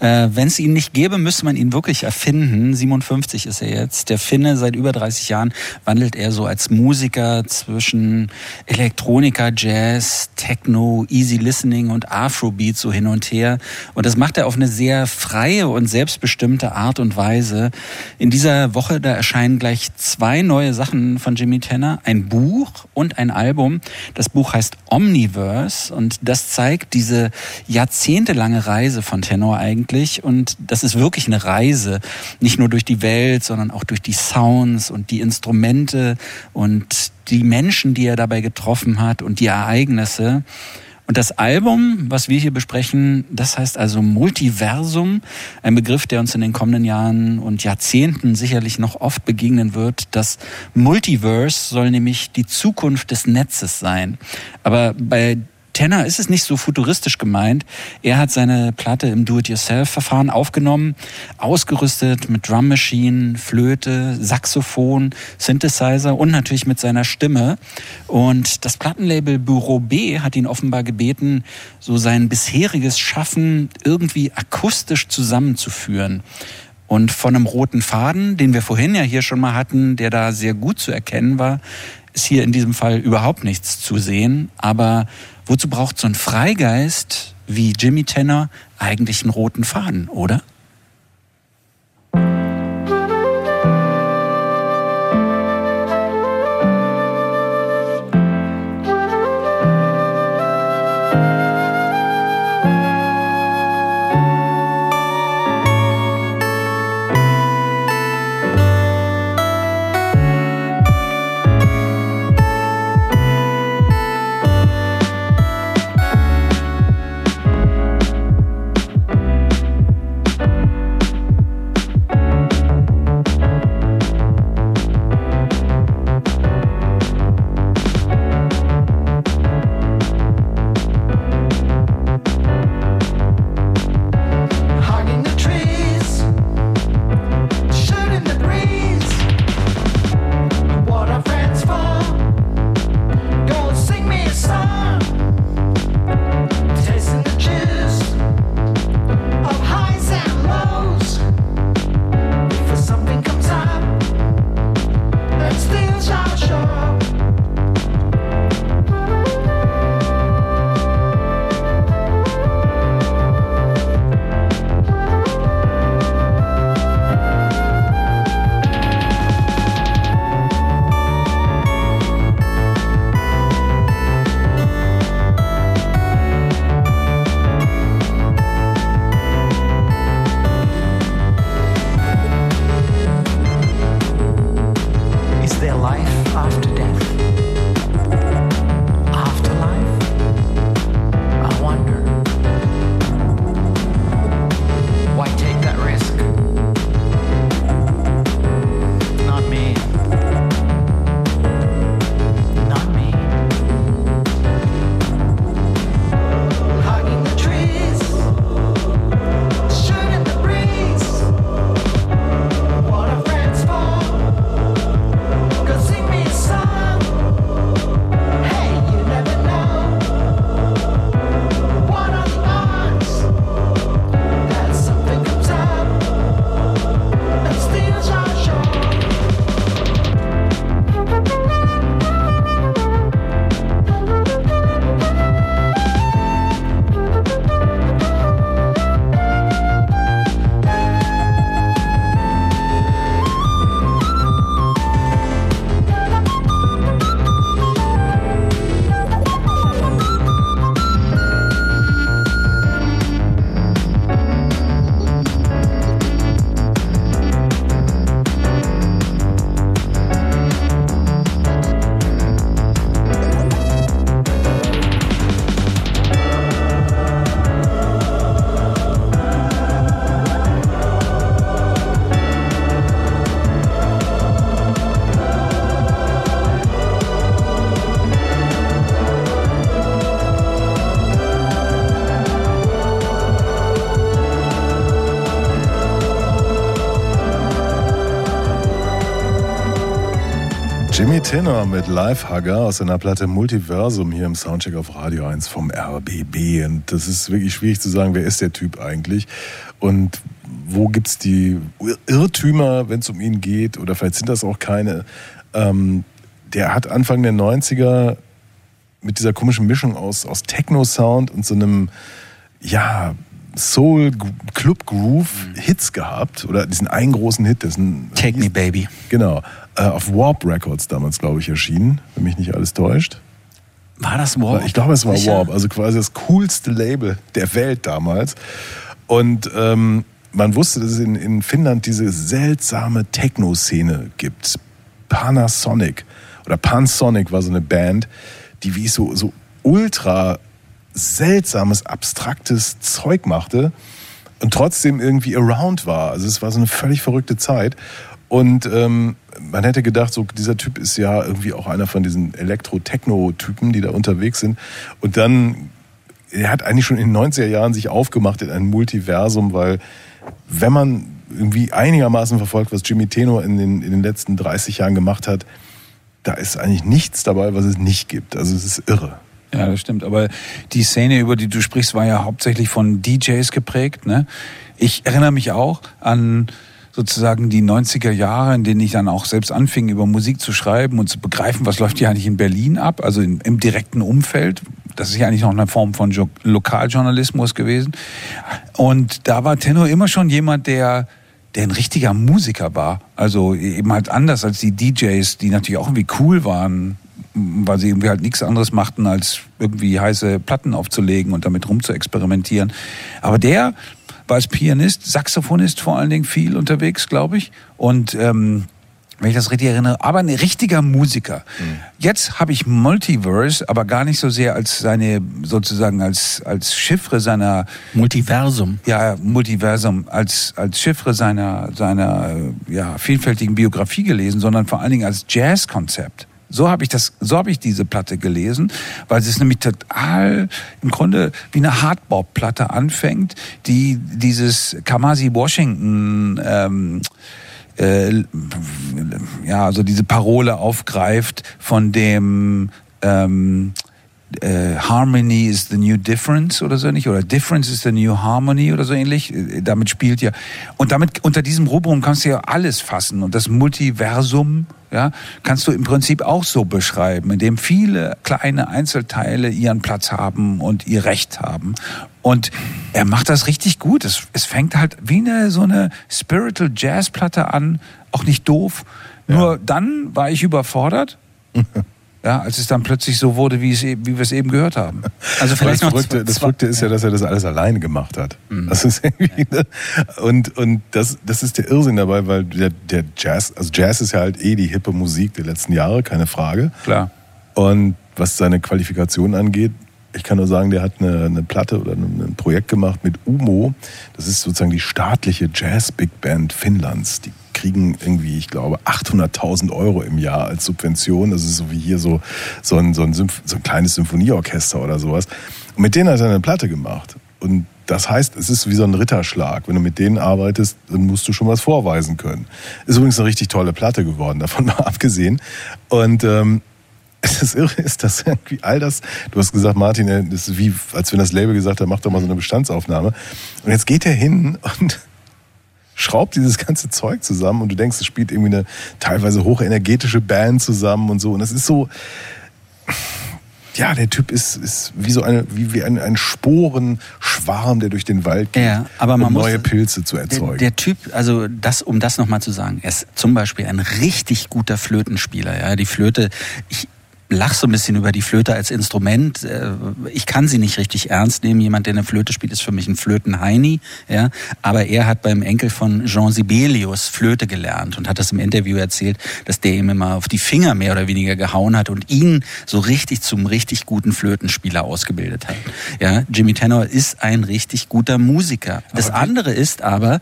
Speaker 4: Äh, Wenn es ihn nicht gäbe, müsste man ihn wirklich erfinden. 57 ist er jetzt. Der Finne seit über 30 Jahren wandelt er so als Musiker zwischen Elektronika, Jazz, Techno, Easy Listening und Afrobeat so hin und her. Und das macht er auf eine sehr freie und selbstbestimmte Art und Weise. In dieser Woche, da erscheinen gleich zwei neue Sachen von Jimmy Tenor. Ein Buch und ein Album. Das Buch heißt Omniverse und das zeigt diese jahrzehntelange Reise von Tenor eigentlich. Und das ist wirklich eine Reise, nicht nur durch die Welt, sondern auch durch die Sounds und die Instrumente und die Menschen, die er dabei getroffen hat und die Ereignisse. Und das Album, was wir hier besprechen, das heißt also Multiversum, ein Begriff, der uns in den kommenden Jahren und Jahrzehnten sicherlich noch oft begegnen wird. Das Multiverse soll nämlich die Zukunft des Netzes sein. Aber bei Tenor ist es nicht so futuristisch gemeint. Er hat seine Platte im Do-it-yourself-Verfahren aufgenommen, ausgerüstet mit Drum Machine, Flöte, Saxophon, Synthesizer und natürlich mit seiner Stimme. Und das Plattenlabel Büro B hat ihn offenbar gebeten, so sein bisheriges Schaffen irgendwie akustisch zusammenzuführen. Und von einem roten Faden, den wir vorhin ja hier schon mal hatten, der da sehr gut zu erkennen war, ist hier in diesem Fall überhaupt nichts zu sehen. Aber wozu braucht so ein Freigeist wie Jimmy Tenor eigentlich einen roten Faden, oder?
Speaker 1: Tenor mit Lifehugger aus seiner Platte Multiversum hier im Soundcheck auf Radio 1 vom RBB. Und das ist wirklich schwierig zu sagen, wer ist der Typ eigentlich und wo gibt's die Irrtümer, wenn es um ihn geht oder vielleicht sind das auch keine. Ähm, der hat Anfang der 90er mit dieser komischen Mischung aus, aus Techno-Sound und so einem, ja, Soul Club Groove Hits gehabt oder diesen einen großen Hit, dessen
Speaker 4: Take Me Baby.
Speaker 1: Genau. Äh, auf Warp Records damals, glaube ich, erschienen, wenn mich nicht alles täuscht.
Speaker 4: War das Warp?
Speaker 1: Ich glaube, es war
Speaker 4: Sicher?
Speaker 1: Warp, also quasi das coolste Label der Welt damals. Und ähm, man wusste, dass es in, in Finnland diese seltsame Techno-Szene gibt. Panasonic oder Pansonic war so eine Band, die wie so, so ultra seltsames, abstraktes Zeug machte und trotzdem irgendwie around war. Also es war so eine völlig verrückte Zeit. Und ähm, man hätte gedacht, so dieser Typ ist ja irgendwie auch einer von diesen Elektro-Techno-Typen, die da unterwegs sind. Und dann, er hat eigentlich schon in den 90er Jahren sich aufgemacht in ein Multiversum, weil wenn man irgendwie einigermaßen verfolgt, was Jimmy Tenor in den, in den letzten 30 Jahren gemacht hat, da ist eigentlich nichts dabei, was es nicht gibt. Also es ist irre.
Speaker 3: Ja, das stimmt. Aber die Szene, über die du sprichst, war ja hauptsächlich von DJs geprägt. Ne? Ich erinnere mich auch an sozusagen die 90er Jahre, in denen ich dann auch selbst anfing, über Musik zu schreiben und zu begreifen, was läuft hier eigentlich in Berlin ab, also im, im direkten Umfeld. Das ist ja eigentlich noch eine Form von Jo- Lokaljournalismus gewesen. Und da war Tenor immer schon jemand, der der ein richtiger Musiker war. Also eben halt anders als die DJs, die natürlich auch irgendwie cool waren, weil sie irgendwie halt nichts anderes machten, als irgendwie heiße Platten aufzulegen und damit rum zu experimentieren. Aber der war als Pianist, Saxophonist vor allen Dingen viel unterwegs, glaube ich. Und ähm, wenn ich das richtig erinnere, aber ein richtiger Musiker. Jetzt habe ich Multiverse, aber gar nicht so sehr als seine, sozusagen als, als Chiffre seiner
Speaker 4: Multiversum.
Speaker 3: ja, Multiversum als, als Chiffre seiner, seiner äh, ja, vielfältigen Biografie gelesen, sondern vor allen Dingen als Jazzkonzept. So habe ich das, so habe ich diese Platte gelesen, weil es ist nämlich total im Grunde wie eine Hardbop-Platte anfängt, die dieses Kamasi Washington ähm, äh, ja, also diese Parole aufgreift von dem ähm, äh, Harmony is the new difference oder so ähnlich oder Difference is the new harmony oder so ähnlich. Äh, Damit spielt ja und damit unter diesem Rubrum kannst du ja alles fassen und das Multiversum ja, kannst du im Prinzip auch so beschreiben, in dem viele kleine Einzelteile ihren Platz haben und ihr Recht haben. Und er macht das richtig gut. Es, es fängt halt wie eine so eine Spiritual Jazz Platte an, auch nicht doof. Nur dann war ich überfordert. Ja, als es dann plötzlich so wurde, wie, es, e- wie wir es eben gehört haben.
Speaker 4: Also vielleicht
Speaker 1: das Verrückte, das Verrückte ist ja, dass er das alles alleine gemacht hat. Das ist irgendwie, ne? Und, und das, das ist der Irrsinn dabei, weil der, der Jazz, also Jazz ist ja halt eh die hippe Musik der letzten Jahre, keine Frage.
Speaker 3: Klar.
Speaker 1: Und was seine Qualifikation angeht, ich kann nur sagen, der hat eine, eine Platte oder ein ein Projekt gemacht mit UMO. Das ist sozusagen die staatliche Jazz-Big Band Finnlands. Die kriegen irgendwie, ich glaube, 800.000 Euro im Jahr als Subvention. Das ist so wie hier so, so, ein, so, ein, so ein kleines Symphonieorchester oder sowas. Und mit denen hat er eine Platte gemacht. Und das heißt, es ist wie so ein Ritterschlag. Wenn du mit denen arbeitest, dann musst du schon was vorweisen können. Ist übrigens eine richtig tolle Platte geworden, davon mal abgesehen. Und ähm, das Irre ist, dass irgendwie all das, du hast gesagt, Martin, äh, das ist wie, als wenn das Label gesagt hat, mach doch mal so eine Bestandsaufnahme. Und jetzt geht er hin und schraubt dieses ganze Zeug zusammen und du denkst, es spielt irgendwie eine teilweise hochenergetische Band zusammen und so. Und das ist so, ja, der Typ ist, ist wie so eine, wie, wie ein, ein Sporenschwarm, der durch den Wald geht,
Speaker 4: Ja, aber man
Speaker 1: um
Speaker 4: muss
Speaker 1: neue Pilze zu
Speaker 4: Der,
Speaker 1: erzeugen.
Speaker 4: der Typ, also das, um das nochmal zu sagen, er ist zum Beispiel ein richtig guter Flötenspieler. Ja, die Flöte, ich lach so ein bisschen über die Flöte als Instrument. Äh, Ich kann sie nicht richtig ernst nehmen. Jemand, der eine Flöte spielt, ist für mich ein Flötenheini. Ja, aber er hat beim Enkel von Jean Sibelius Flöte gelernt und hat das im Interview erzählt, dass der ihm immer auf die Finger mehr oder weniger gehauen hat und ihn so richtig zum richtig guten Flötenspieler ausgebildet hat. Ja, Jimmy Tenor ist ein richtig guter Musiker. Das andere ist aber,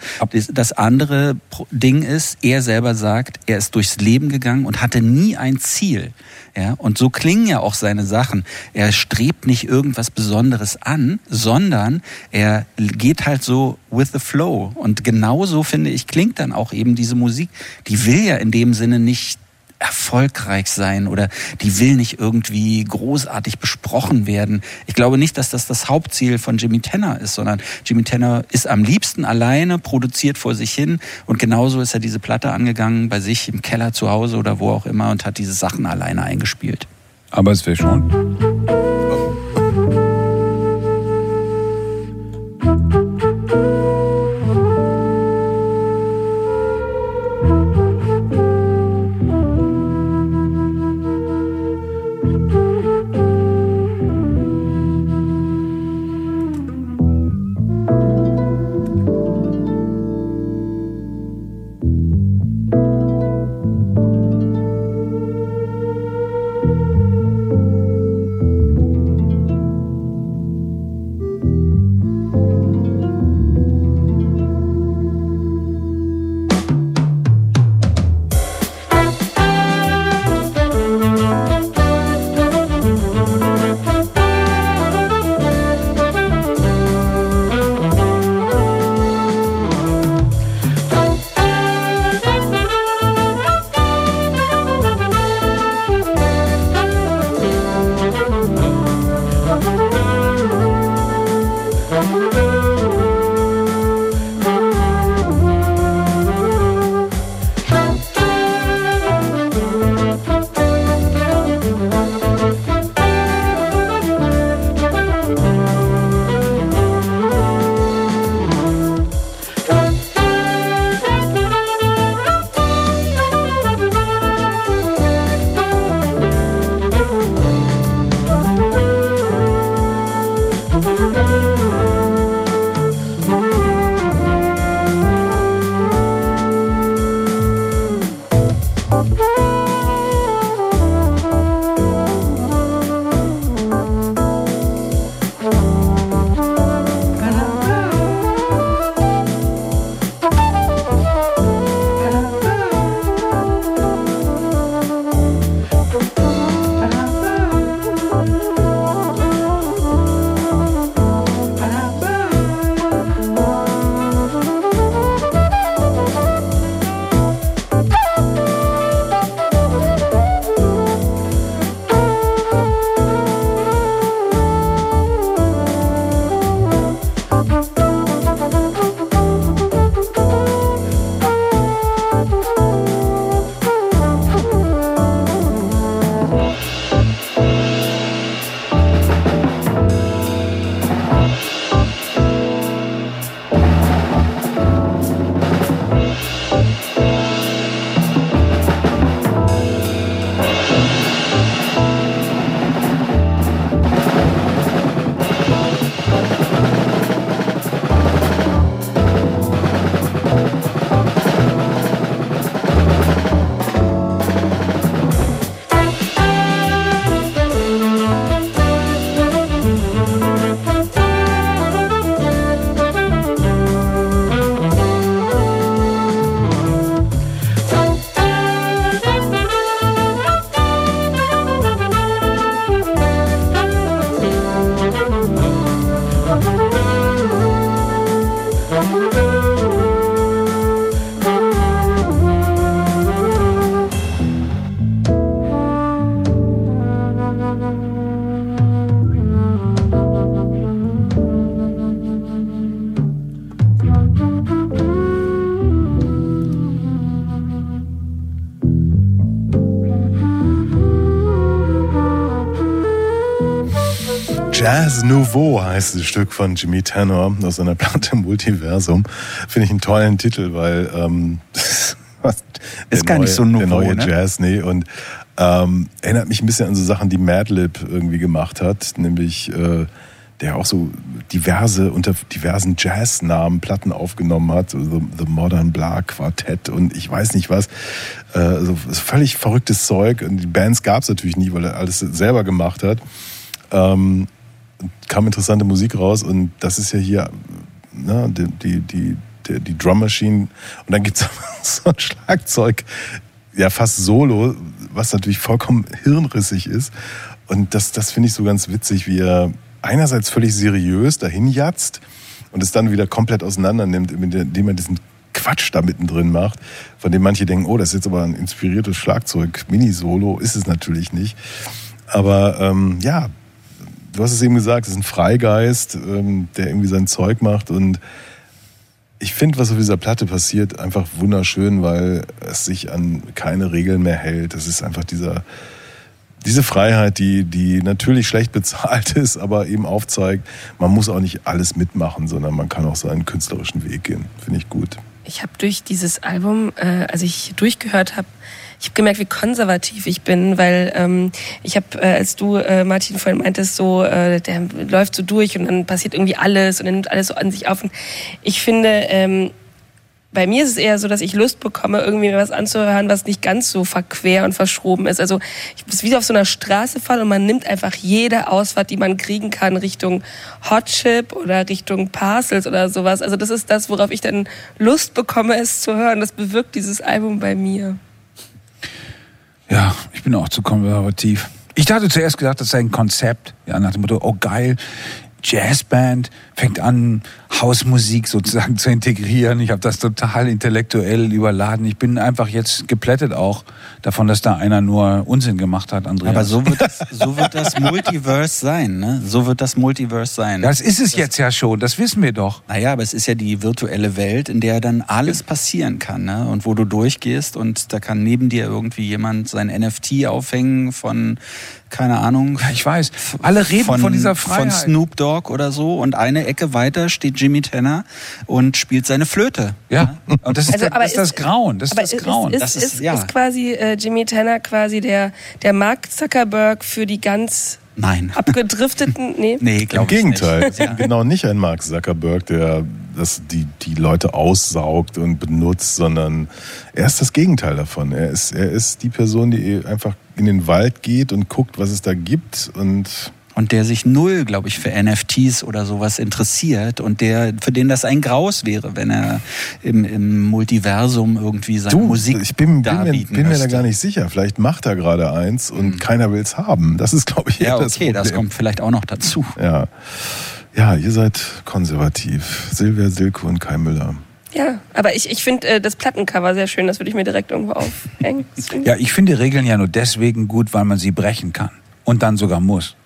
Speaker 4: das- andere Ding ist, er selber sagt, er ist durchs Leben gegangen und hatte nie ein Ziel. Ja, und so klingen ja auch seine Sachen. Er strebt nicht irgendwas Besonderes an, sondern er geht halt so with the flow. Und genauso finde ich, klingt dann auch eben diese Musik. Die will ja in dem Sinne nicht erfolgreich sein oder die will nicht irgendwie großartig besprochen werden. Ich glaube nicht, dass das das Hauptziel von Jimmy Tanner ist, sondern Jimmy Tanner ist am liebsten alleine, produziert vor sich hin und genauso ist er diese Platte angegangen bei sich im Keller zu Hause oder wo auch immer und hat diese Sachen alleine eingespielt.
Speaker 3: Aber es wäre schon.
Speaker 1: Nouveau heißt das Stück von Jimmy Tanner aus seiner Platte Multiversum. Finde ich einen tollen Titel, weil ähm,
Speaker 4: Ist gar nicht so
Speaker 1: der
Speaker 4: nouveau,
Speaker 1: neue
Speaker 4: ne?
Speaker 1: Jazz, nee. Und ähm, erinnert mich ein bisschen an so Sachen, die Madlib irgendwie gemacht hat, nämlich äh, der auch so diverse unter diversen Jazznamen Platten aufgenommen hat, so The, The Modern Blah Quartett und ich weiß nicht was, äh, so völlig verrücktes Zeug. Und die Bands gab es natürlich nie, weil er alles selber gemacht hat. Ähm, kam interessante Musik raus und das ist ja hier ne, die, die, die, die, die Drum Machine und dann gibt es so ein Schlagzeug, ja fast solo, was natürlich vollkommen hirnrissig ist und das, das finde ich so ganz witzig, wie er einerseits völlig seriös dahin jatzt und es dann wieder komplett auseinander nimmt, indem er diesen Quatsch da mittendrin macht, von dem manche denken, oh, das ist jetzt aber ein inspiriertes Schlagzeug, Mini-Solo, ist es natürlich nicht. Aber ähm, ja, du hast es eben gesagt, es ist ein Freigeist, ähm, der irgendwie sein Zeug macht und ich finde, was auf dieser Platte passiert, einfach wunderschön, weil es sich an keine Regeln mehr hält. Es ist einfach dieser, diese Freiheit, die, die natürlich schlecht bezahlt ist, aber eben aufzeigt, man muss auch nicht alles mitmachen, sondern man kann auch seinen künstlerischen Weg gehen. Finde ich gut.
Speaker 2: Ich habe durch dieses Album, äh, als ich durchgehört habe, ich habe gemerkt, wie konservativ ich bin, weil ähm, ich habe, äh, als du, äh, Martin, vorhin meintest, so, äh, der läuft so durch und dann passiert irgendwie alles und er nimmt alles so an sich auf. Und ich finde, ähm, bei mir ist es eher so, dass ich Lust bekomme, irgendwie was anzuhören, was nicht ganz so verquer und verschroben ist. Also ich bin wie auf so einer Straße fall und man nimmt einfach jede Ausfahrt, die man kriegen kann, Richtung Hot Chip oder Richtung Parcels oder sowas. Also das ist das, worauf ich dann Lust bekomme, es zu hören. Das bewirkt dieses Album bei mir.
Speaker 3: Ja, ich bin auch zu konservativ. Ich hatte zuerst gedacht, das sei ein Konzept. Ja, nach dem Motto, oh geil, Jazzband fängt an, Hausmusik sozusagen zu integrieren. Ich habe das total intellektuell überladen. Ich bin einfach jetzt geplättet auch davon, dass da einer nur Unsinn gemacht hat, Andreas.
Speaker 4: Aber so wird, das, so wird das Multiverse sein, ne? So wird das Multiverse sein.
Speaker 3: das ist es jetzt ja schon, das wissen wir doch.
Speaker 4: Naja, aber es ist ja die virtuelle Welt, in der dann alles passieren kann, ne? Und wo du durchgehst und da kann neben dir irgendwie jemand sein NFT aufhängen von, keine Ahnung.
Speaker 3: Ich weiß, alle reden von, dieser Freiheit.
Speaker 4: Von Snoop Dogg oder so und eine Ecke weiter steht Jimmy Tanner und spielt seine Flöte.
Speaker 3: Ja, und das ist,
Speaker 2: Also,
Speaker 3: das,
Speaker 2: aber
Speaker 3: das, ist das Grauen, das ist
Speaker 2: Aber
Speaker 3: das Grauen.
Speaker 2: ist,
Speaker 4: Das
Speaker 2: ist,
Speaker 4: ist-
Speaker 2: ist,
Speaker 4: ja.
Speaker 2: ist quasi äh, Jimmy Tanner quasi der, der Mark Zuckerberg für die ganz
Speaker 4: Nein.
Speaker 2: abgedrifteten, nee.
Speaker 4: Nee,
Speaker 1: Im
Speaker 4: glaube ich
Speaker 1: Gegenteil,
Speaker 4: nicht.
Speaker 1: ist genau nicht ein Mark Zuckerberg, der das, die, die Leute aussaugt und benutzt, sondern er ist das Gegenteil davon. Er ist, er ist die Person, die einfach in den Wald geht und guckt, was es da gibt und
Speaker 4: Und der sich null, glaube ich, für NFTs oder sowas interessiert und der, für den das ein Graus wäre, wenn er im, im Multiversum irgendwie seine
Speaker 1: Du,
Speaker 4: Musik
Speaker 1: ich bin, bin, mir, bin mir da gar nicht sicher. Vielleicht macht er gerade eins und keiner will es haben. Das ist, glaube ich,
Speaker 4: Ja,
Speaker 1: eher das
Speaker 4: okay,
Speaker 1: Problem.
Speaker 4: das kommt vielleicht auch noch dazu.
Speaker 1: Ja. ja, ihr seid konservativ. Silvia, Silke und Kai Müller.
Speaker 2: Ja, aber ich, ich finde äh, das Plattencover sehr schön, das würde ich mir direkt irgendwo aufhängen. Das
Speaker 3: Ja, ich finde Regeln ja nur deswegen gut, weil man sie brechen kann. Und dann sogar muss.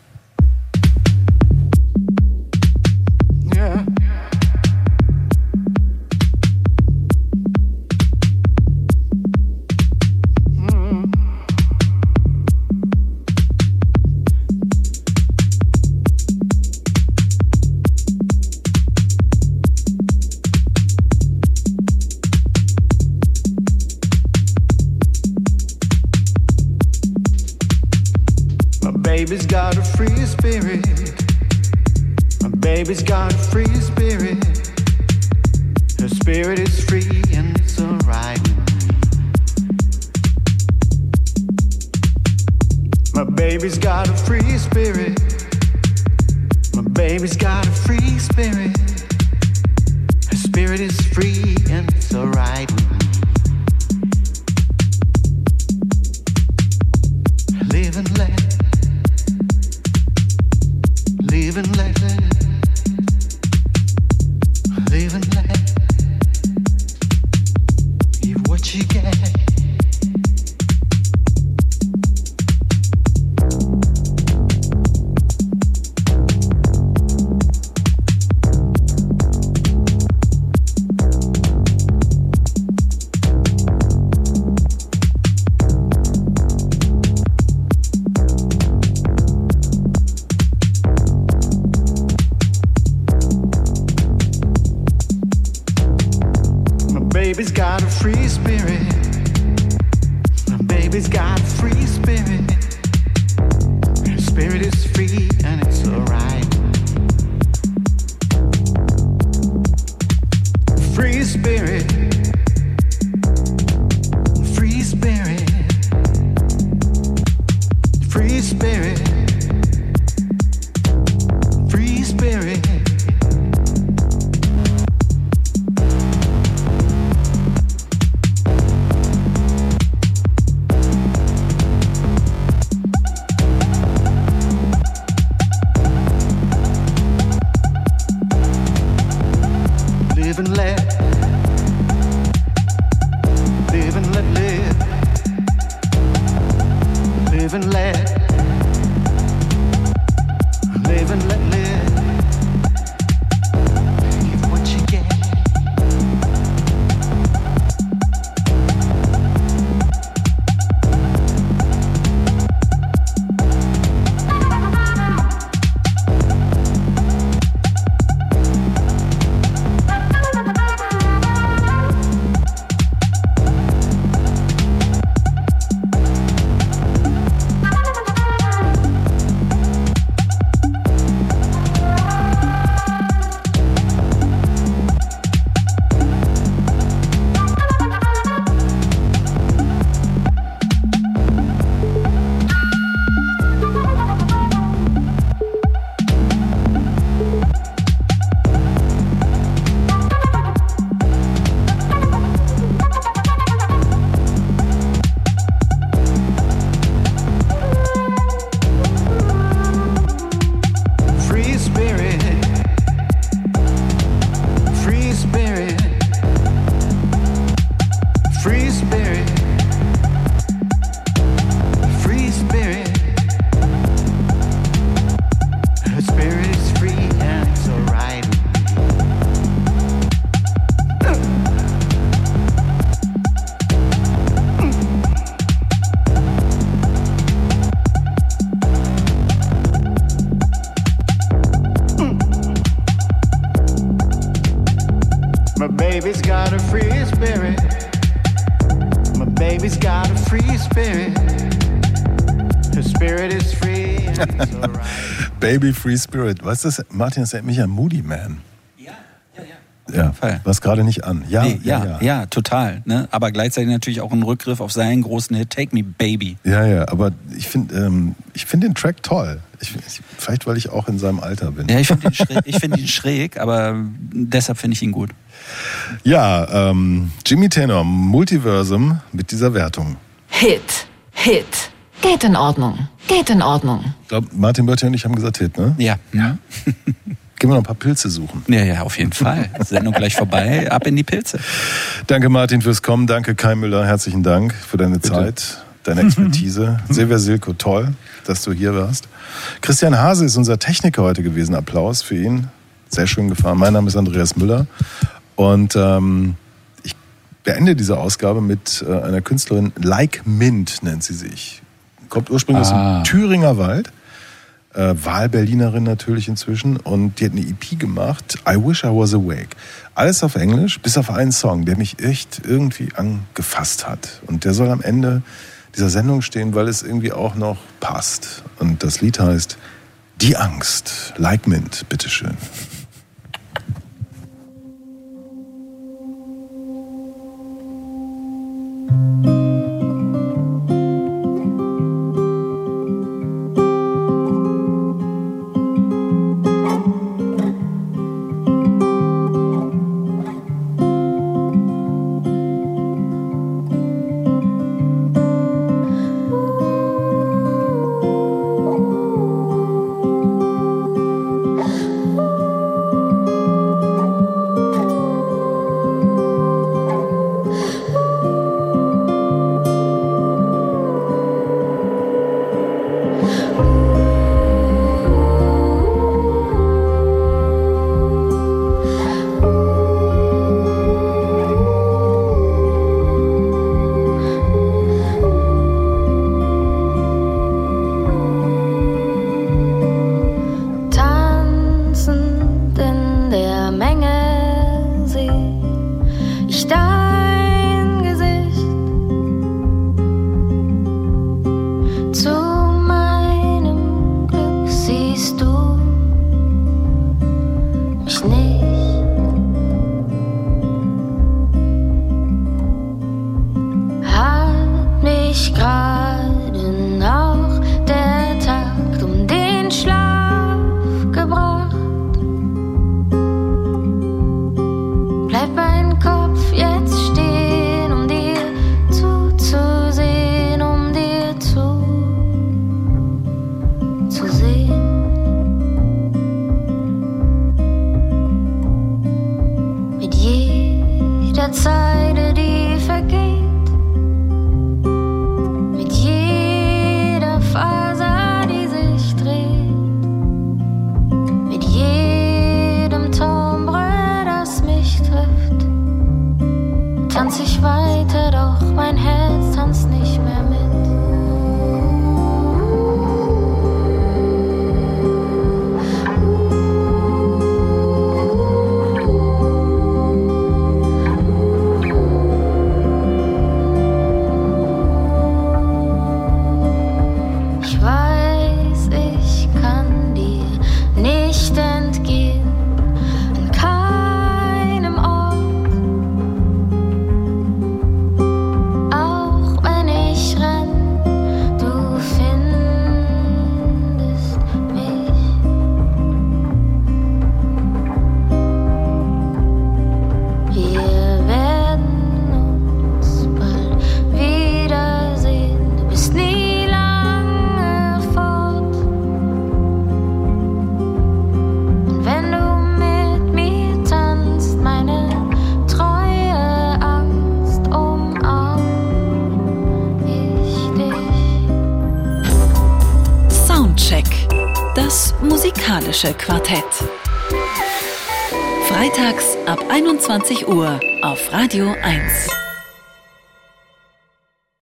Speaker 10: Baby's got a free spirit. Her spirit is free and it's alright. My baby's got a free spirit. My baby's got a free spirit. Her spirit is free and it's alright. Live and let.
Speaker 11: Baby Free Spirit. Weißt du, Martin, das erinnert mich an Moody Man. Ja,
Speaker 4: Fall.
Speaker 11: was gerade nicht an. Ja,
Speaker 4: Nee, ja, ja, total. Ne? Aber gleichzeitig natürlich auch ein Rückgriff auf seinen großen Hit Take Me Baby.
Speaker 11: Ja, ja, aber ich finde ähm, ich find den Track toll. Ich, ich, vielleicht, weil ich auch in seinem Alter bin.
Speaker 4: Ja, ich finde ihn, schräg- find ihn schräg, aber deshalb finde ich ihn gut.
Speaker 11: Ja, ähm, Jimmy Tenor, Multiversum mit dieser Wertung.
Speaker 6: Hit, Hit. Geht in Ordnung, geht in Ordnung.
Speaker 11: Ich glaube, Martin Börte und ich haben gesagt Hit, ne?
Speaker 4: Ja. ja.
Speaker 11: Gehen wir noch ein paar Pilze suchen.
Speaker 4: Ja, ja, auf jeden Fall. Sendung gleich vorbei, ab in die Pilze.
Speaker 11: Danke Martin fürs Kommen, danke Kai Müller, herzlichen Dank für deine Zeit, deine Expertise. Silvia Silko, toll, dass du hier warst. Christian Hase ist unser Techniker heute gewesen. Applaus für ihn. Sehr schön gefahren. Mein Name ist Andreas Müller und ähm, ich beende diese Ausgabe mit äh, einer Künstlerin, Like Mint nennt sie sich. Kommt ursprünglich
Speaker 1: Ah.
Speaker 11: aus dem Thüringer Wald. Äh, Wahlberlinerin natürlich inzwischen und die hat eine EP gemacht, I Wish I Was Awake. Alles auf Englisch, bis auf einen Song, der mich echt irgendwie angefasst hat. Und der soll am Ende dieser Sendung stehen, weil es irgendwie auch noch passt. Und das Lied heißt Die Angst, Like Mint, bitteschön.